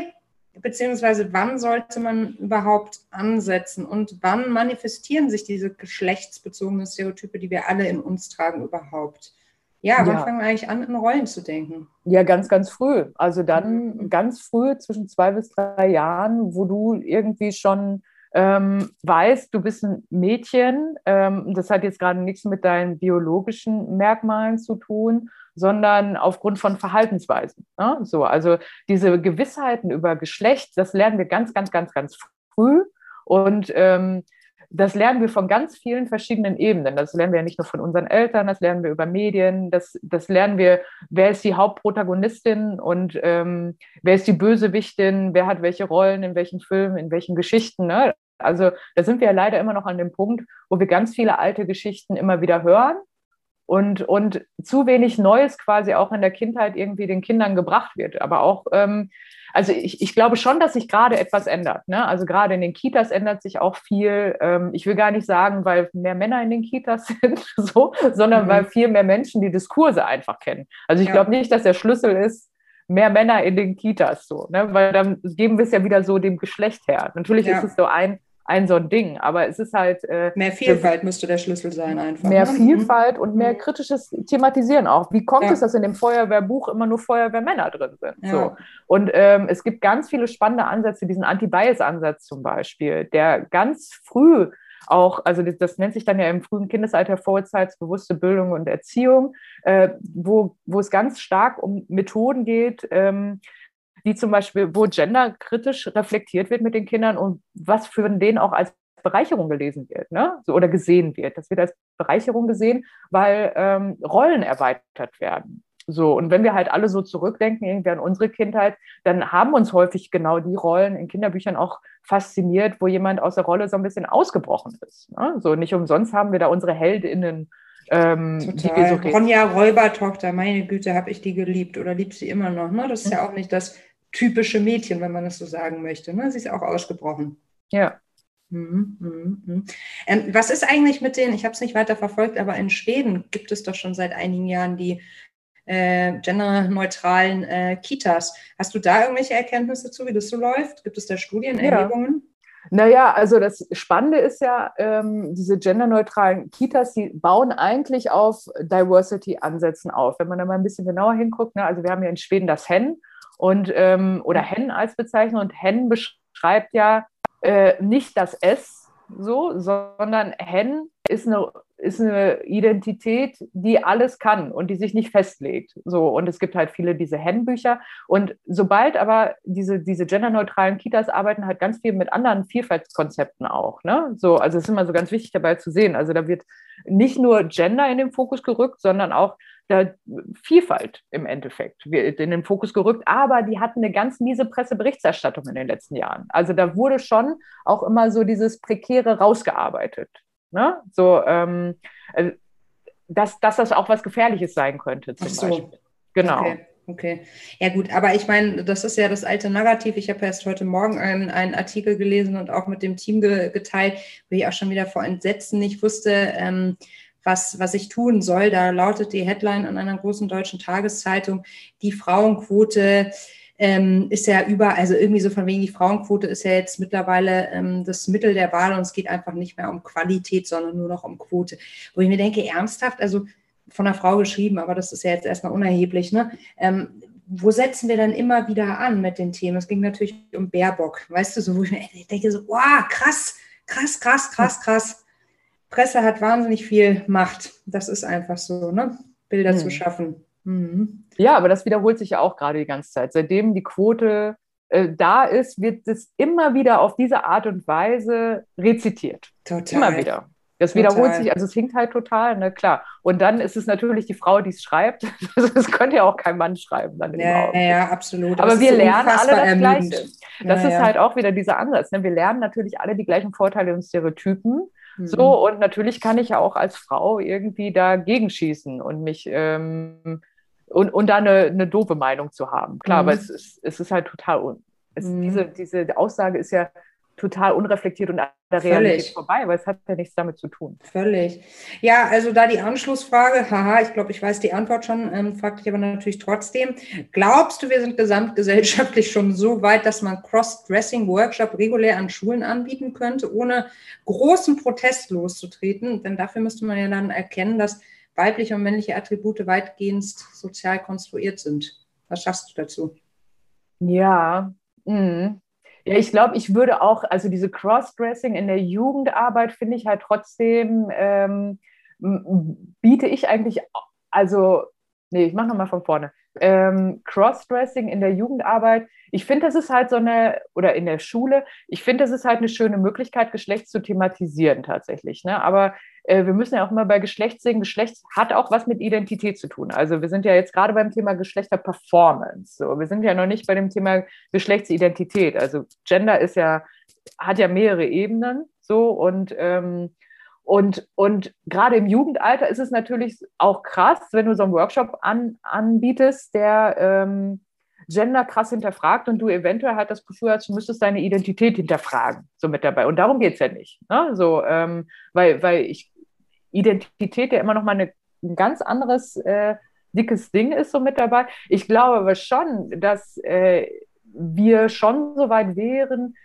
beziehungsweise wann sollte man überhaupt ansetzen und wann manifestieren sich diese geschlechtsbezogenen Stereotype, die wir alle in uns tragen, überhaupt? Ja, wann ja. fangen wir eigentlich an, in Rollen zu denken? Ja, ganz, ganz früh. Also dann mhm. ganz früh, zwischen zwei bis drei Jahren, wo du irgendwie schon ähm, weißt, du bist ein Mädchen. Ähm, das hat jetzt gerade nichts mit deinen biologischen Merkmalen zu tun, sondern aufgrund von Verhaltensweisen. Ne? So, also diese Gewissheiten über Geschlecht, das lernen wir ganz, ganz, ganz, ganz früh. Und ähm, das lernen wir von ganz vielen verschiedenen Ebenen. Das lernen wir ja nicht nur von unseren Eltern, das lernen wir über Medien, das, das lernen wir, wer ist die Hauptprotagonistin und ähm, wer ist die Bösewichtin, wer hat welche Rollen, in welchen Filmen, in welchen Geschichten. Ne? Also da sind wir ja leider immer noch an dem Punkt, wo wir ganz viele alte Geschichten immer wieder hören und, und zu wenig Neues quasi auch in der Kindheit irgendwie den Kindern gebracht wird. Aber auch, ähm, also ich, ich glaube schon, dass sich gerade etwas ändert. Ne? Also gerade in den Kitas ändert sich auch viel. Ähm, ich will gar nicht sagen, weil mehr Männer in den Kitas *laughs* sind, so, sondern mhm. weil viel mehr Menschen die Diskurse einfach kennen. Also ich ja. glaube nicht, dass der Schlüssel ist, mehr Männer in den Kitas so, ne? weil dann geben wir es ja wieder so dem Geschlecht her. Natürlich ja. ist es so ein, ein so ein Ding. Aber es ist halt. Äh, mehr Vielfalt müsste der Schlüssel sein, einfach. Mehr ne? Vielfalt und mehr mhm. kritisches Thematisieren auch. Wie kommt ja. es, dass in dem Feuerwehrbuch immer nur Feuerwehrmänner drin sind? Ja. So. Und ähm, es gibt ganz viele spannende Ansätze, diesen Anti-Bias-Ansatz zum Beispiel, der ganz früh auch, also das, das, nennt sich dann ja im frühen Kindesalter vorzeitsbewusste Bildung und Erziehung, äh, wo, wo es ganz stark um Methoden geht, ähm, die zum Beispiel, wo genderkritisch reflektiert wird mit den Kindern und was für den auch als Bereicherung gelesen wird, ne? So, oder gesehen wird. Das wird als Bereicherung gesehen, weil ähm, Rollen erweitert werden. So, und wenn wir halt alle so zurückdenken, irgendwie an unsere Kindheit, dann haben uns häufig genau die Rollen in Kinderbüchern auch fasziniert, wo jemand aus der Rolle so ein bisschen ausgebrochen ist. Ne? So, nicht umsonst haben wir da unsere HeldInnen Ähm, Total. So Ronja Räubertochter, meine Güte, habe ich die geliebt oder liebt sie immer noch. Ne? Das ist mhm. ja auch nicht das typische Mädchen, wenn man es so sagen möchte. Ne? Sie ist auch ausgebrochen. Ja. Mhm, mhm, mhm. Ähm, was ist eigentlich mit den, ich habe es nicht weiter verfolgt, aber in Schweden gibt es doch schon seit einigen Jahren die äh, genderneutralen äh, Kitas. Hast du da irgendwelche Erkenntnisse zu, wie das so läuft? Gibt es da Studien, Erhebungen? Ja. Naja, also das Spannende ist ja, ähm, diese genderneutralen Kitas, die bauen eigentlich auf Diversity-Ansätzen auf. Wenn man da mal ein bisschen genauer hinguckt, ne, also wir haben ja in Schweden das Hen und ähm, oder Hen als Bezeichnung. Und Hen beschreibt ja äh, nicht das S so, sondern Hen ist eine ist eine Identität, die alles kann und die sich nicht festlegt. So, und es gibt halt viele diese Hen-Bücher. Und sobald aber diese, diese genderneutralen Kitas arbeiten halt ganz viel mit anderen Vielfaltskonzepten auch. Ne? So, also es ist immer so ganz wichtig dabei zu sehen. Also da wird nicht nur Gender in den Fokus gerückt, sondern auch da Vielfalt im Endeffekt wird in den Fokus gerückt, aber die hatten eine ganz miese Presseberichterstattung in den letzten Jahren. Also da wurde schon auch immer so dieses Prekäre rausgearbeitet. Ne? So, ähm, äh, dass, dass das auch was Gefährliches sein könnte, zum so. Beispiel. Genau. Okay. Okay, ja gut, aber ich meine, das ist ja das alte Narrativ. Ich habe erst heute Morgen einen, einen Artikel gelesen und auch mit dem Team ge geteilt, wo ich auch schon wieder vor Entsetzen nicht wusste, ähm, was, was ich tun soll. Da lautet die Headline an einer großen deutschen Tageszeitung, die Frauenquote ähm, ist ja über, also irgendwie so von wegen die Frauenquote ist ja jetzt mittlerweile ähm, das Mittel der Wahl und es geht einfach nicht mehr um Qualität, sondern nur noch um Quote. Wo ich mir denke, ernsthaft, also von einer Frau geschrieben, aber das ist ja jetzt erstmal unerheblich, ne? Ähm, wo setzen wir dann immer wieder an mit den Themen? Es ging natürlich um Baerbock, weißt du, so wo ich mir denke, so, wow, krass, krass, krass, krass, krass. Presse hat wahnsinnig viel Macht. Das ist einfach so, ne? Bilder hm. zu schaffen. Mhm. Ja, aber das wiederholt sich ja auch gerade die ganze Zeit. Seitdem die Quote äh, da ist, wird es immer wieder auf diese Art und Weise rezitiert. Total. Immer wieder. Das total. wiederholt sich, also es hinkt halt total, ne, klar. Und dann ist es natürlich die Frau, die es schreibt. *laughs* Das könnte ja auch kein Mann schreiben. Dann ja, ja, absolut. Aber wir so lernen alle das ermüdend. Gleiche. Das ja, ist ja. halt auch wieder dieser Ansatz. Ne? Wir lernen natürlich alle die gleichen Vorteile und Stereotypen. Mhm. So, und natürlich kann ich ja auch als Frau irgendwie dagegen schießen und mich ähm, und, und da eine, eine doofe Meinung zu haben. Klar, mhm. aber es ist, es ist halt total, es, mhm. diese, diese Aussage ist ja total unreflektiert und an der Realität vorbei, weil es hat ja nichts damit zu tun. Völlig. Ja, also da die Anschlussfrage, haha, ich glaube, ich weiß die Antwort schon, ähm, fragte ich aber natürlich trotzdem. Glaubst du, wir sind gesamtgesellschaftlich schon so weit, dass man Cross-Dressing-Workshop regulär an Schulen anbieten könnte, ohne großen Protest loszutreten? Denn dafür müsste man ja dann erkennen, dass weibliche und männliche Attribute weitgehend sozial konstruiert sind. Was schaffst du dazu? Ja, mh. ja, ich glaube, ich würde auch, also diese Crossdressing in der Jugendarbeit finde ich halt trotzdem, ähm, biete ich eigentlich, also, nee, ich mache nochmal von vorne. Ähm, Crossdressing in der Jugendarbeit, ich finde, das ist halt so eine, oder in der Schule, ich finde, das ist halt eine schöne Möglichkeit, Geschlecht zu thematisieren tatsächlich. Ne? Aber wir müssen ja auch immer bei Geschlecht sehen, Geschlecht hat auch was mit Identität zu tun. Also wir sind ja jetzt gerade beim Thema Geschlechterperformance. So, wir sind ja noch nicht bei dem Thema Geschlechtsidentität. Also Gender ist ja, hat ja mehrere Ebenen so und ähm, und, und gerade im Jugendalter ist es natürlich auch krass, wenn du so einen Workshop an, anbietest, der ähm, Gender krass hinterfragt und du eventuell halt das Gefühl hast, du müsstest deine Identität hinterfragen, so mit dabei. Und darum geht es ja nicht. Ne? So, ähm, weil, weil ich Identität ja immer noch mal eine, ein ganz anderes äh, dickes Ding ist so mit dabei. Ich glaube aber schon, dass äh, wir schon so weit wären,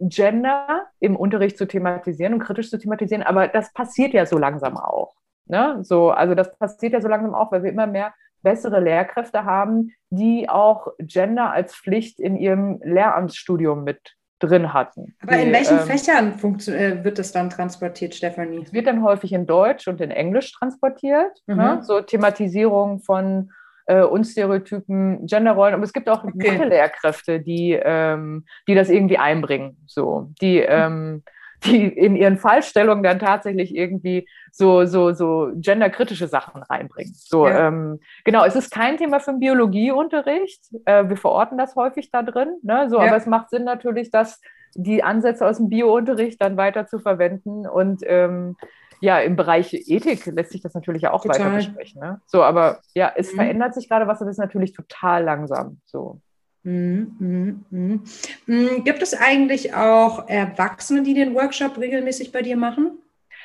Gender im Unterricht zu thematisieren und kritisch zu thematisieren, aber das passiert ja so langsam auch. Ne? So, also das passiert ja so langsam auch, weil wir immer mehr bessere Lehrkräfte haben, die auch Gender als Pflicht in ihrem Lehramtsstudium mit drin hatten. Aber in welchen ähm, Fächern äh, wird das dann transportiert, Stefanie? Es wird dann häufig in Deutsch und in Englisch transportiert. Ne? Mhm. Ne? So Thematisierung von äh, Unstereotypen, Genderrollen. Aber es gibt auch okay. Mathe-Lehrkräfte, die, ähm, die das irgendwie einbringen. So, die, ähm, die in ihren Fallstellungen dann tatsächlich irgendwie so, so, so genderkritische Sachen reinbringen. So, ja. ähm, genau, es ist kein Thema für den Biologieunterricht. Äh, wir verorten das häufig da drin. Ne? So, ja. aber es macht Sinn natürlich, dass die Ansätze aus dem Biounterricht dann weiter zu verwenden und ähm, ja, im Bereich Ethik lässt sich das natürlich ja auch total. weiter besprechen. Ne? So, aber ja, es mhm. verändert sich gerade was, das ist natürlich total langsam. So. Mhm, mhm. mhm. Gibt es eigentlich auch Erwachsene, die den Workshop regelmäßig bei dir machen?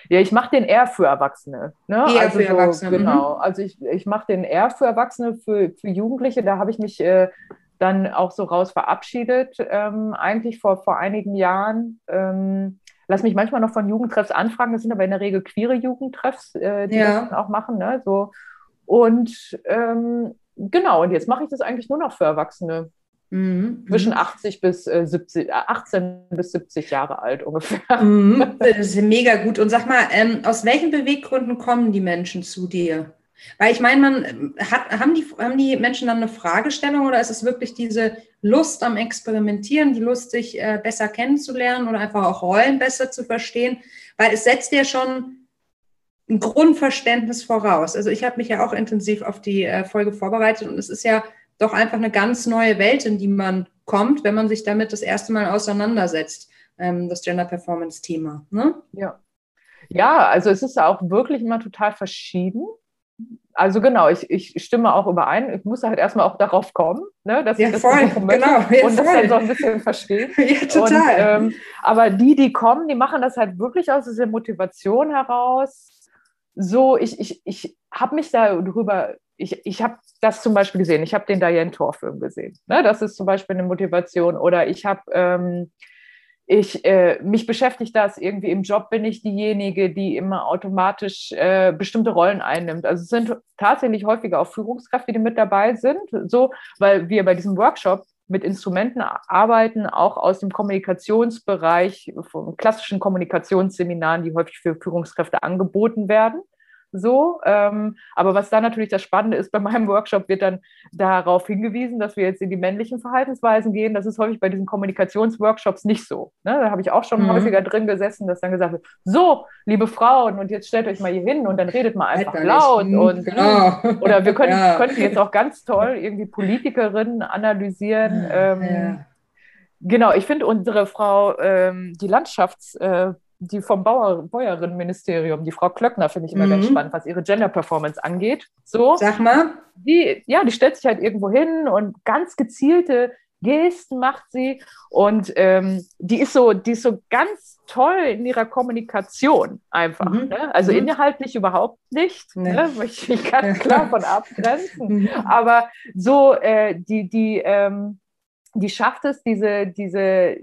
Ja, ich mache den eher für Erwachsene. Ne? Eher also für so, Erwachsene. Genau. Mhm. Also ich, ich mache den eher für Erwachsene, für, für Jugendliche. Da habe ich mich äh, dann auch so raus verabschiedet, ähm, eigentlich vor, vor einigen Jahren. Ähm, lass mich manchmal noch von Jugendtreffs anfragen. Das sind aber in der Regel queere Jugendtreffs, äh, die ja. das dann auch machen. Ne? So. Und ähm, genau, und jetzt mache ich das eigentlich nur noch für Erwachsene. Mhm. Zwischen 80 mhm. bis äh, 70, 18 äh, bis 70 Jahre alt ungefähr. Mhm. *laughs* Das ist mega gut. Und sag mal, ähm, aus welchen Beweggründen kommen die Menschen zu dir? Weil ich meine, man ähm, hat, haben die, haben die Menschen dann eine Fragestellung oder ist es wirklich diese Lust am Experimentieren, die Lust, sich äh, besser kennenzulernen oder einfach auch Rollen besser zu verstehen? Weil es setzt ja schon ein Grundverständnis voraus. Also ich habe mich ja auch intensiv auf die äh, Folge vorbereitet und es ist ja doch einfach eine ganz neue Welt, in die man kommt, wenn man sich damit das erste Mal auseinandersetzt, ähm, das Gender Performance Thema. Ne? Ja. Ja, also es ist auch wirklich immer total verschieden. Also genau, ich, ich stimme auch überein. Ich muss halt erstmal auch darauf kommen, ne, dass ja, ich das voll, genau, ja, und das dann so ein bisschen verstehen. *laughs* ja, total. Und, ähm, aber die, die kommen, die machen das halt wirklich aus dieser Motivation heraus. So, ich, ich, ich habe mich darüber, ich, ich habe das zum Beispiel gesehen. Ich habe den Diane Tor-Film gesehen. Ne? Das ist zum Beispiel eine Motivation. Oder ich habe ähm, ich, äh, mich beschäftigt das irgendwie im Job, bin ich diejenige, die immer automatisch äh, bestimmte Rollen einnimmt. Also es sind tatsächlich häufiger auch Führungskräfte, die mit dabei sind, so, weil wir bei diesem Workshop mit Instrumenten arbeiten, auch aus dem Kommunikationsbereich, von klassischen Kommunikationsseminaren, die häufig für Führungskräfte angeboten werden so. Ähm, aber was da natürlich das Spannende ist, bei meinem Workshop wird dann darauf hingewiesen, dass wir jetzt in die männlichen Verhaltensweisen gehen. Das ist häufig bei diesen Kommunikationsworkshops nicht so. Ne? Da habe ich auch schon mhm. häufiger drin gesessen, dass dann gesagt wird, so, liebe Frauen, und jetzt stellt euch mal hier hin und dann redet mal einfach laut. Mhm, und, genau. Oder wir können, *laughs* ja. könnten jetzt auch ganz toll irgendwie Politikerinnen analysieren. Ja, ähm, ja. Genau, ich finde unsere Frau, ähm, die Landschafts- äh, die vom Bauer, Bäuerinnenministerium, die Frau Klöckner, finde ich immer mhm. ganz spannend, was ihre Gender-Performance angeht. So, Sag mal. Die, ja, die stellt sich halt irgendwo hin und ganz gezielte Gesten macht sie und ähm, die ist so, die ist so ganz toll in ihrer Kommunikation einfach. Mhm. Ne? Also mhm. inhaltlich überhaupt nicht, nee. ne? möchte ich mich ganz *laughs* klar von abgrenzen. Mhm. Aber so, äh, die, die, ähm, die schafft es, diese, diese äh,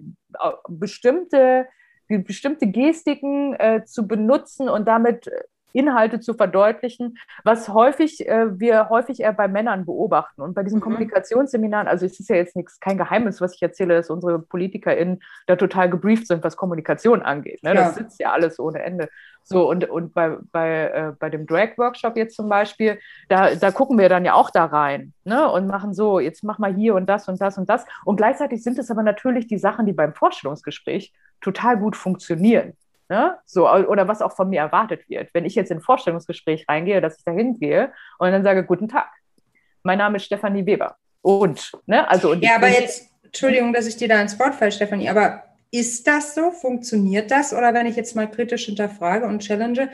bestimmte bestimmte Gestiken äh, zu benutzen und damit Inhalte zu verdeutlichen, was häufig äh, wir häufig eher bei Männern beobachten. Und bei diesen mhm. Kommunikationsseminaren, also es ist ja jetzt nichts, kein Geheimnis, was ich erzähle, dass unsere PolitikerInnen da total gebrieft sind, was Kommunikation angeht. Ne? Das sitzt ja alles ohne Ende. So, und, und bei, bei, äh, bei dem Drag-Workshop jetzt zum Beispiel, da, da gucken wir dann ja auch da rein ne? und machen so, jetzt mach mal hier und das und das und das. Und gleichzeitig sind es aber natürlich die Sachen, die beim Vorstellungsgespräch total gut funktionieren. Ne? So, oder was auch von mir erwartet wird. Wenn ich jetzt in ein Vorstellungsgespräch reingehe, dass ich da hingehe und dann sage, guten Tag, mein Name ist Stefanie Weber. Und, ne, also. Und ja, aber jetzt, Entschuldigung, dass ich dir da ins Wort falle, Stefanie, aber ist das so? Funktioniert das? Oder wenn ich jetzt mal kritisch hinterfrage und challenge,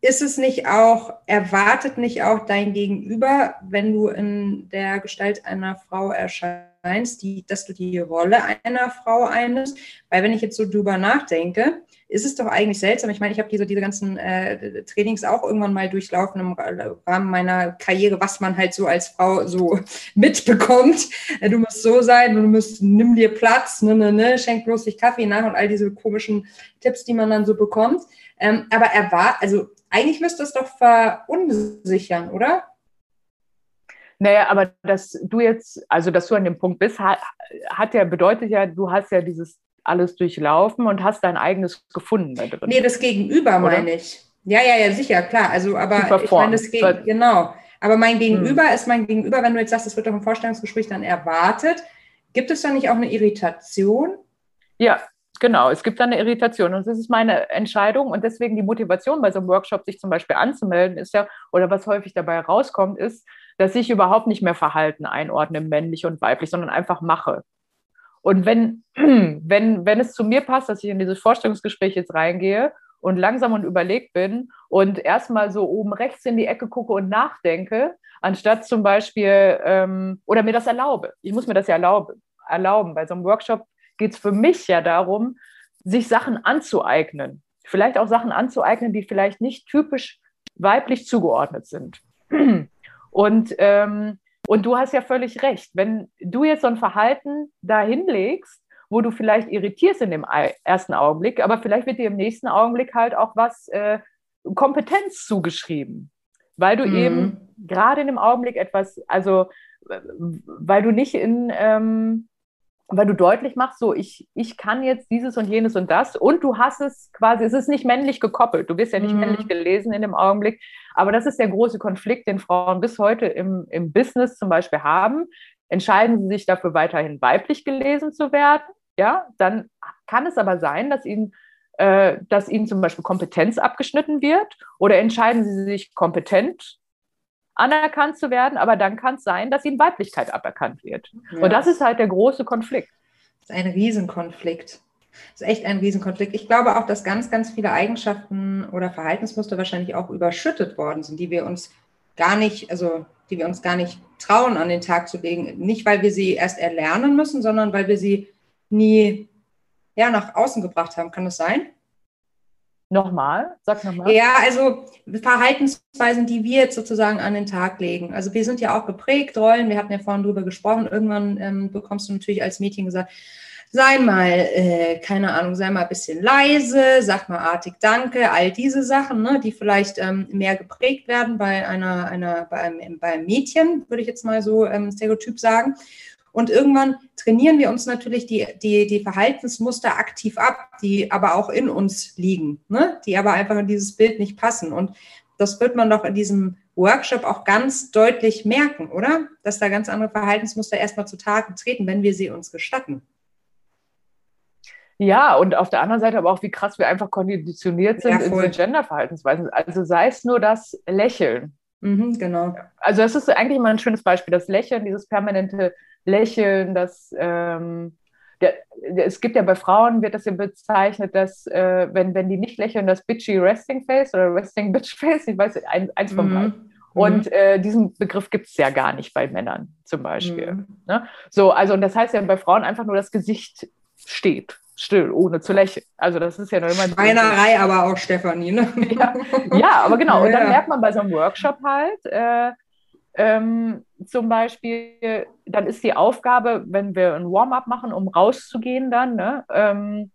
ist es nicht auch, erwartet nicht auch dein Gegenüber, wenn du in der Gestalt einer Frau erscheinst, die, dass du die Rolle einer Frau einnimmst? Weil wenn ich jetzt so drüber nachdenke, ist es doch eigentlich seltsam. Ich meine, ich habe diese, diese ganzen äh, Trainings auch irgendwann mal durchlaufen im Rahmen meiner Karriere, was man halt so als Frau so *laughs* mitbekommt. Äh, du musst so sein, du musst, nimm dir Platz, ne, ne, ne, schenk bloß dich Kaffee nach und all diese komischen Tipps, die man dann so bekommt. Ähm, aber er war, also eigentlich müsste es doch verunsichern, oder? Naja, aber dass du jetzt, also dass du an dem Punkt bist, hat, hat ja bedeutet ja, du hast ja dieses alles durchlaufen und hast dein eigenes gefunden da drin. Nee, das Gegenüber meine ich. Ja, ja, ja, sicher, klar. Also, aber ich meine, das Gegen, genau. Aber mein Gegenüber hm. ist mein Gegenüber, wenn du jetzt sagst, es wird doch im Vorstellungsgespräch dann erwartet. Gibt es da nicht auch eine Irritation? Ja, genau. Es gibt da eine Irritation und das ist meine Entscheidung und deswegen die Motivation bei so einem Workshop, sich zum Beispiel anzumelden, ist ja, oder was häufig dabei rauskommt, ist, dass ich überhaupt nicht mehr Verhalten einordne, männlich und weiblich, sondern einfach mache. Und wenn, *clears throat* wenn, wenn es zu mir passt, dass ich in dieses Vorstellungsgespräch jetzt reingehe und langsam und überlegt bin und erstmal so oben rechts in die Ecke gucke und nachdenke, anstatt zum Beispiel, ähm, oder mir das erlaube. Ich muss mir das ja erlauben. erlauben. Bei so einem Workshop geht es für mich ja darum, sich Sachen anzueignen. Vielleicht auch Sachen anzueignen, die vielleicht nicht typisch weiblich zugeordnet sind. *clears throat* Und, ähm, und du hast ja völlig recht. Wenn du jetzt so ein Verhalten da hinlegst, wo du vielleicht irritierst in dem ersten Augenblick, aber vielleicht wird dir im nächsten Augenblick halt auch was äh, Kompetenz zugeschrieben, weil du mhm. eben gerade in dem Augenblick etwas, also weil du nicht in, ähm, weil du deutlich machst, so ich, ich kann jetzt dieses und jenes und das und du hast es quasi, es ist nicht männlich gekoppelt, du wirst ja nicht mhm. männlich gelesen in dem Augenblick, aber das ist der große Konflikt, den Frauen bis heute im, im Business zum Beispiel haben. Entscheiden sie sich dafür weiterhin weiblich gelesen zu werden, ja, dann kann es aber sein, dass ihnen äh, dass ihnen zum Beispiel Kompetenz abgeschnitten wird oder entscheiden sie sich kompetent anerkannt zu werden, aber dann kann es sein, dass ihnen Weiblichkeit aberkannt wird. Ja. Und das ist halt der große Konflikt. Das ist ein Riesenkonflikt. Das ist echt ein Riesenkonflikt. Ich glaube auch, dass ganz, ganz viele Eigenschaften oder Verhaltensmuster wahrscheinlich auch überschüttet worden sind, die wir uns gar nicht, also die wir uns gar nicht trauen, an den Tag zu legen. Nicht, weil wir sie erst erlernen müssen, sondern weil wir sie nie ja, nach außen gebracht haben. Kann das sein? Nochmal, sag nochmal. Ja, also Verhaltensweisen, die wir jetzt sozusagen an den Tag legen. Also wir sind ja auch geprägt, Rollen, wir hatten ja vorhin drüber gesprochen, irgendwann ähm, bekommst du natürlich als Mädchen gesagt, sei mal, äh, keine Ahnung, sei mal ein bisschen leise, sag mal artig Danke, all diese Sachen, ne, die vielleicht ähm, mehr geprägt werden bei einer, einer bei, einem, bei einem Mädchen, würde ich jetzt mal so ähm, stereotyp sagen. Und irgendwann trainieren wir uns natürlich die, die, die Verhaltensmuster aktiv ab, die aber auch in uns liegen, ne? die aber einfach in dieses Bild nicht passen. Und das wird man doch in diesem Workshop auch ganz deutlich merken, oder? Dass da ganz andere Verhaltensmuster erstmal zutage treten, wenn wir sie uns gestatten. Ja, und auf der anderen Seite aber auch, wie krass wir einfach konditioniert sind ja, in so Gender-Verhaltensweisen. Also sei es nur das Lächeln. Mhm, genau. Also das ist eigentlich mal ein schönes Beispiel, das Lächeln, dieses permanente Lächeln, das ähm, der, es gibt ja bei Frauen, wird das ja bezeichnet, dass äh, wenn, wenn die nicht lächeln, das bitchy Resting Face oder Resting Bitch *laughs* Face, ich weiß, ein, eins von mhm. beiden. Mhm. Und äh, diesen Begriff gibt es ja gar nicht bei Männern zum Beispiel. Mhm. Ne? So, also, und das heißt ja bei Frauen einfach nur, das Gesicht steht still, ohne zu lächeln. Also das ist ja noch immer... Schweinerei aber auch, Stefanie, ne? *laughs* ja, ja, aber genau. Und dann merkt man bei so einem Workshop halt, äh, ähm, zum Beispiel, dann ist die Aufgabe, wenn wir ein Warm-up machen, um rauszugehen dann, ne, ähm,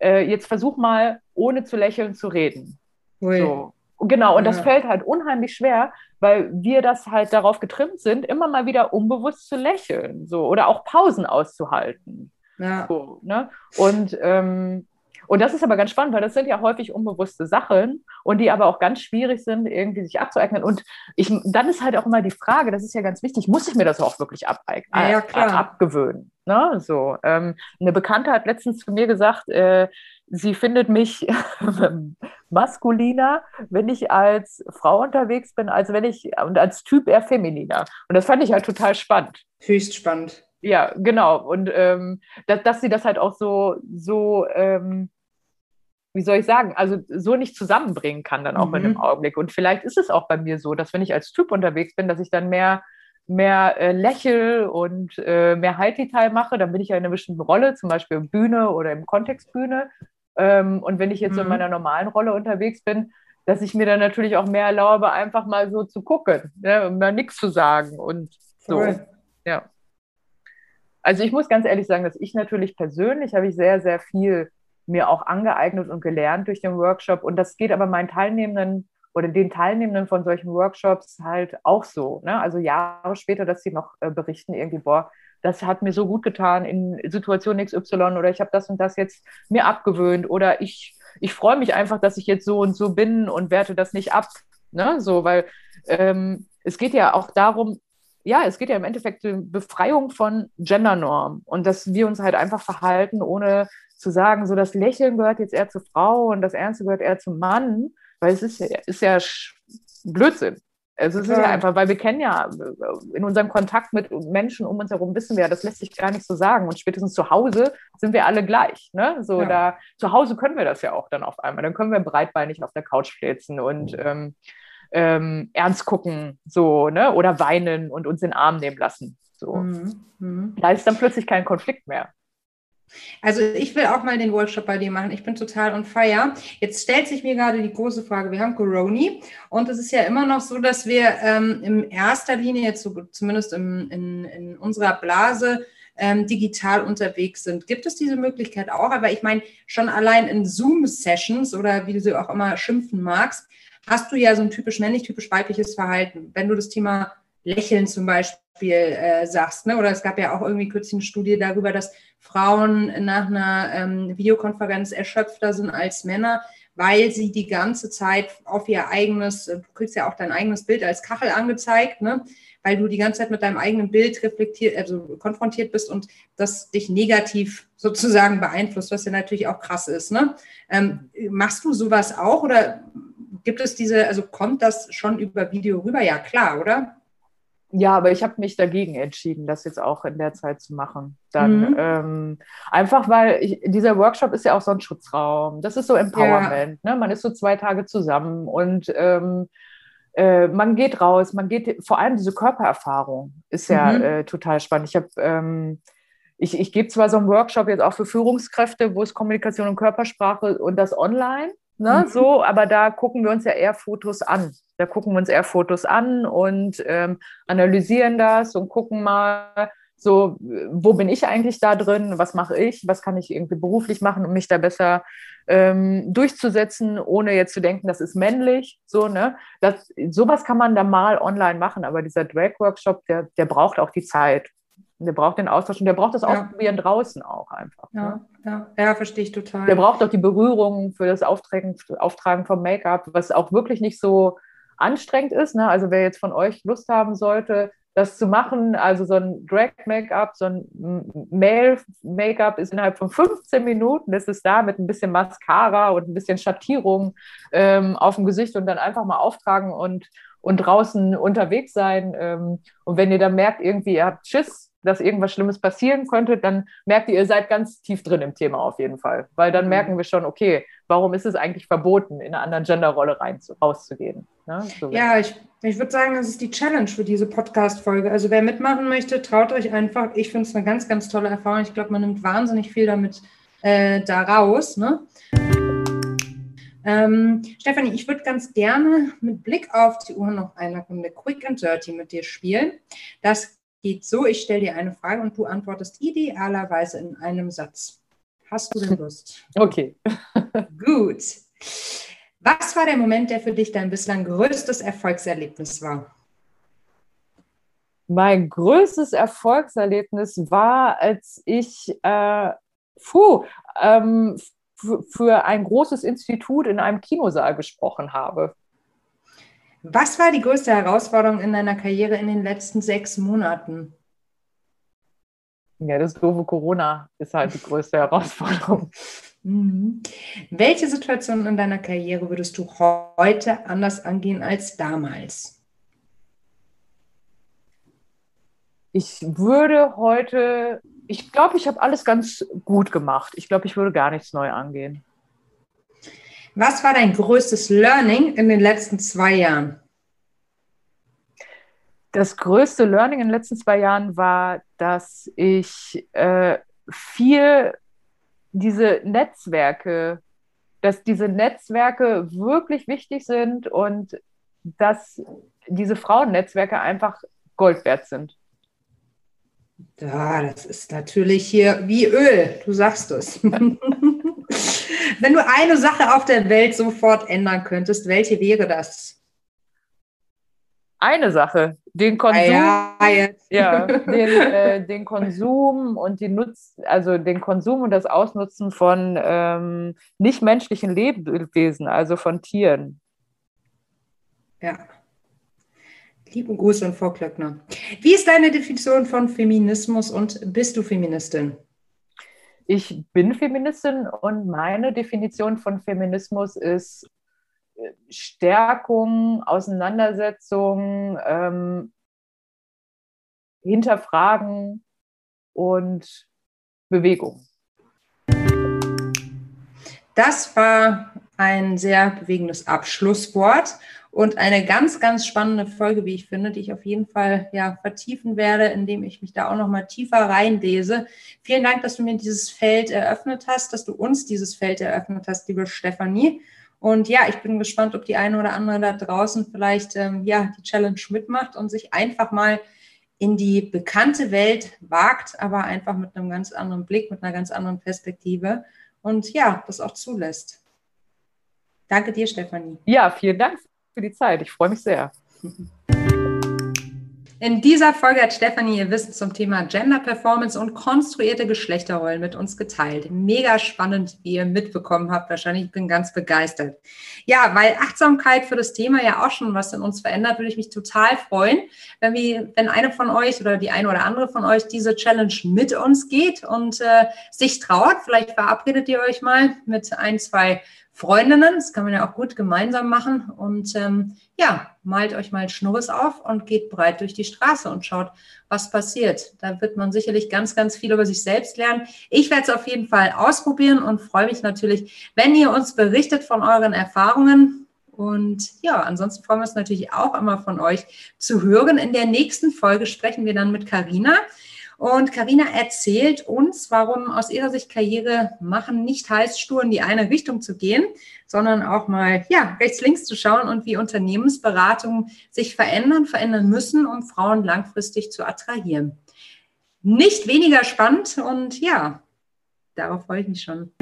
äh, jetzt versuch mal, ohne zu lächeln zu reden. So. Genau, und ja. das fällt halt unheimlich schwer, weil wir das halt darauf getrimmt sind, immer mal wieder unbewusst zu lächeln, so oder auch Pausen auszuhalten. Ja. So, ne? Und ähm, und das ist aber ganz spannend, weil das sind ja häufig unbewusste Sachen und die aber auch ganz schwierig sind, irgendwie sich abzueignen. Und ich, dann ist halt auch immer die Frage, das ist ja ganz wichtig, muss ich mir das auch wirklich abeignen, ja, klar. abgewöhnen? Ne? So, ähm, eine Bekannte hat letztens zu mir gesagt, äh, sie findet mich *laughs* maskuliner, wenn ich als Frau unterwegs bin, als wenn ich und als Typ eher femininer. Und das fand ich halt total spannend. Höchst spannend. Ja, genau. Und ähm, dass, dass sie das halt auch so, so ähm, wie soll ich sagen, also so nicht zusammenbringen kann dann auch mhm. in einem Augenblick. Und vielleicht ist es auch bei mir so, dass wenn ich als Typ unterwegs bin, dass ich dann mehr mehr äh, lächel und äh, mehr High-Detail mache, dann bin ich ja in einer bestimmten Rolle, zum Beispiel Bühne oder im Kontextbühne. Ähm, und wenn ich jetzt mhm. so in mhm. meiner normalen Rolle unterwegs bin, dass ich mir dann natürlich auch mehr erlaube, einfach mal so zu gucken, ne, um da nichts zu sagen und so. Cool. Ja. Also ich muss ganz ehrlich sagen, dass ich natürlich persönlich habe ich sehr, sehr viel mir auch angeeignet und gelernt durch den Workshop. Und das geht aber meinen Teilnehmenden oder den Teilnehmenden von solchen Workshops halt auch so. Ne? Also Jahre später, dass sie noch äh, berichten, irgendwie, boah, das hat mir so gut getan in Situation XY oder ich habe das und das jetzt mir abgewöhnt oder ich, ich freue mich einfach, dass ich jetzt so und so bin und werte das nicht ab. Ne? So, weil ähm, es geht ja auch darum, ja, es geht ja im Endeffekt um Befreiung von Gendernormen und dass wir uns halt einfach verhalten, ohne zu sagen, so das Lächeln gehört jetzt eher zur Frau und das Ernste gehört eher zum Mann, weil es ist ja, ist ja Blödsinn. Also es ist ja einfach, weil wir kennen ja in unserem Kontakt mit Menschen um uns herum, wissen wir ja, das lässt sich gar nicht so sagen. Und spätestens zu Hause sind wir alle gleich. Ne? So ja. da, zu Hause können wir das ja auch dann auf einmal. Dann können wir breitbeinig auf der Couch fläzen und mhm. ähm, ähm, ernst gucken, so, ne? Oder weinen und uns in den Arm nehmen lassen. So. Mhm. Mhm. Da ist dann plötzlich kein Konflikt mehr. Also ich will auch mal den Workshop bei dir machen. Ich bin total on fire. Jetzt stellt sich mir gerade die große Frage, wir haben Coroni und es ist ja immer noch so, dass wir ähm, in erster Linie jetzt so, zumindest im, in, in unserer Blase ähm, digital unterwegs sind. Gibt es diese Möglichkeit auch? Aber ich meine, schon allein in Zoom-Sessions oder wie du sie auch immer schimpfen magst, hast du ja so ein typisch männlich, typisch weibliches Verhalten. Wenn du das Thema Lächeln zum Beispiel äh, sagst, ne? oder es gab ja auch irgendwie kürzlich eine Studie darüber, dass Frauen nach einer ähm, Videokonferenz erschöpfter sind als Männer, weil sie die ganze Zeit auf ihr eigenes, äh, du kriegst ja auch dein eigenes Bild als Kachel angezeigt, ne? weil du die ganze Zeit mit deinem eigenen Bild reflektiert, also konfrontiert bist und das dich negativ sozusagen beeinflusst, was ja natürlich auch krass ist. Ne? Ähm, machst du sowas auch oder gibt es diese, also kommt das schon über Video rüber? Ja, klar, oder? Ja, aber ich habe mich dagegen entschieden, das jetzt auch in der Zeit zu machen. Dann mhm. ähm, einfach, weil ich, dieser Workshop ist ja auch so ein Schutzraum. Das ist so Empowerment. Ja. Ne? Man ist so zwei Tage zusammen und ähm, äh, man geht raus, man geht, vor allem diese Körpererfahrung ist ja mhm. äh, total spannend. Ich habe ähm, ich, ich gebe zwar so einen Workshop jetzt auch für Führungskräfte, wo es Kommunikation und Körpersprache und das online. Ne, mhm. So, aber da gucken wir uns ja eher Fotos an. Da gucken wir uns eher Fotos an und ähm, analysieren das und gucken mal, so, wo bin ich eigentlich da drin? Was mache ich? Was kann ich irgendwie beruflich machen, um mich da besser ähm, durchzusetzen, ohne jetzt zu denken, das ist männlich. So, ne? Das, sowas kann man da mal online machen, aber dieser Drag-Workshop, der, der braucht auch die Zeit. Der braucht den Austausch und der braucht das ja. Ausprobieren draußen auch einfach. Ja, ne? ja, ja, verstehe ich total. Der braucht auch die Berührung für das Auftragen, Auftragen vom Make-up, was auch wirklich nicht so anstrengend ist. Ne? Also wer jetzt von euch Lust haben sollte, das zu machen, also so ein Drag-Make-up, so ein Male-Make-up ist innerhalb von 15 Minuten, das ist da mit ein bisschen Mascara und ein bisschen Schattierung ähm, auf dem Gesicht und dann einfach mal auftragen und, und draußen unterwegs sein. Ähm, und wenn ihr dann merkt, irgendwie, ihr habt Schiss, dass irgendwas Schlimmes passieren könnte, dann merkt ihr, ihr seid ganz tief drin im Thema auf jeden Fall. Weil dann mhm. merken wir schon, okay, warum ist es eigentlich verboten, in eine andere Genderrolle rein rauszugehen? Ne? So ja, ich, ich würde sagen, das ist die Challenge für diese Podcast-Folge. Also wer mitmachen möchte, traut euch einfach. Ich finde es eine ganz, ganz tolle Erfahrung. Ich glaube, man nimmt wahnsinnig viel damit äh, da raus. Ne? Ähm, Stefanie, ich würde ganz gerne mit Blick auf die Uhr noch eine Runde Quick and Dirty mit dir spielen. Das geht so, ich stelle dir eine Frage und du antwortest idealerweise in einem Satz. Hast du denn *laughs* Lust? Okay. *laughs* Gut. Was war der Moment, der für dich dein bislang größtes Erfolgserlebnis war? Mein größtes Erfolgserlebnis war, als ich äh, puh, ähm, für ein großes Institut in einem Kinosaal gesprochen habe. Was war die größte Herausforderung in deiner Karriere in den letzten sechs Monaten? Ja, das doofe Corona ist halt die größte *laughs* Herausforderung. Mhm. Welche Situation in deiner Karriere würdest du heute anders angehen als damals? Ich würde heute, ich glaube, ich habe alles ganz gut gemacht. Ich glaube, ich würde gar nichts neu angehen. Was war dein größtes Learning in den letzten zwei Jahren? Das größte Learning in den letzten zwei Jahren war, dass ich äh, viel diese Netzwerke, dass diese Netzwerke wirklich wichtig sind und dass diese Frauennetzwerke einfach Gold wert sind. Ja, das ist natürlich hier wie Öl, du sagst es. *laughs* Wenn du eine Sache auf der Welt sofort ändern könntest, welche wäre das? Eine Sache, den Konsum, ah, ja, ja *laughs* den, äh, den, Konsum und die Nutz, also den Konsum und das Ausnutzen von ähm, nichtmenschlichen Lebewesen, also von Tieren. Ja. Lieben Gruß und Frau Klöckner. Wie ist deine Definition von Feminismus und bist du Feministin? Ich bin Feministin und meine Definition von Feminismus ist Stärkung, Auseinandersetzung, ähm, Hinterfragen und Bewegung. Das war ein sehr bewegendes Abschlusswort und eine ganz, ganz spannende Folge, wie ich finde, die ich auf jeden Fall ja vertiefen werde, indem ich mich da auch noch mal tiefer reinlese. Vielen Dank, dass du mir dieses Feld eröffnet hast, dass du uns dieses Feld eröffnet hast, liebe Stefanie. Und ja, ich bin gespannt, ob die eine oder andere da draußen vielleicht ähm, ja die Challenge mitmacht und sich einfach mal in die bekannte Welt wagt, aber einfach mit einem ganz anderen Blick, mit einer ganz anderen Perspektive und ja, das auch zulässt. Danke dir, Stefanie. Ja, vielen Dank für die Zeit. Ich freue mich sehr. In dieser Folge hat Stefanie ihr Wissen zum Thema Gender Performance und konstruierte Geschlechterrollen mit uns geteilt. Mega spannend, wie ihr mitbekommen habt. Wahrscheinlich ich bin ganz begeistert. Ja, weil Achtsamkeit für das Thema ja auch schon was in uns verändert, würde ich mich total freuen, wenn, wir, wenn eine von euch oder die eine oder andere von euch diese Challenge mit uns geht und äh, sich traut. Vielleicht verabredet ihr euch mal mit ein, zwei Freundinnen. Das kann man ja auch gut gemeinsam machen. Und ähm, ja, malt euch mal Schnurres auf und geht breit durch die Straße und schaut, was passiert. Da wird man sicherlich ganz, ganz viel über sich selbst lernen. Ich werde es auf jeden Fall ausprobieren und freue mich natürlich, wenn ihr uns berichtet von euren Erfahrungen. Und ja, ansonsten freuen wir uns natürlich auch immer von euch zu hören. In der nächsten Folge sprechen wir dann mit Karina. Und Karina erzählt uns, warum aus ihrer Sicht Karriere machen nicht heißt, stur in die eine Richtung zu gehen, sondern auch mal ja, rechts, links zu schauen und wie Unternehmensberatungen sich verändern, verändern müssen, um Frauen langfristig zu attrahieren. Nicht weniger spannend und ja, darauf freue ich mich schon.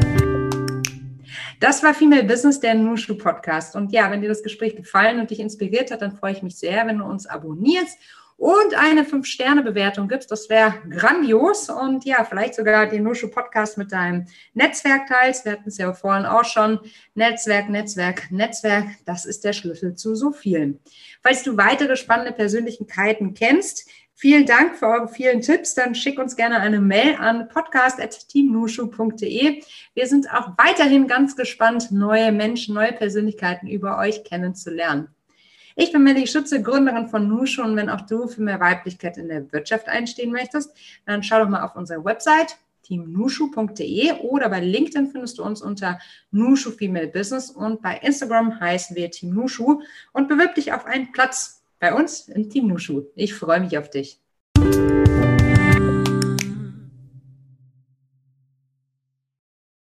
Das war Female Business, der Nushu Podcast. Und ja, wenn dir das Gespräch gefallen und dich inspiriert hat, dann freue ich mich sehr, wenn du uns abonnierst und eine Fünf-Sterne-Bewertung gibst. Das wäre grandios. Und ja, vielleicht sogar den Nushu Podcast mit deinem Netzwerk teilst. Wir hatten es ja vorhin auch schon. Netzwerk, Netzwerk, Netzwerk. Das ist der Schlüssel zu so vielen. Falls du weitere spannende Persönlichkeiten kennst, Vielen Dank für eure vielen Tipps. Dann schick uns gerne eine Mail an podcast.teamnushu.de. Wir sind auch weiterhin ganz gespannt, neue Menschen, neue Persönlichkeiten über euch kennenzulernen. Ich bin Melly Schütze, Gründerin von Nushu und wenn auch du für mehr Weiblichkeit in der Wirtschaft einstehen möchtest, dann schau doch mal auf unsere Website teamnushu.de oder bei LinkedIn findest du uns unter Nushu Female Business und bei Instagram heißen wir Team Nushu und bewirb dich auf einen Platz bei uns im Team Nushu. Ich freue mich auf dich.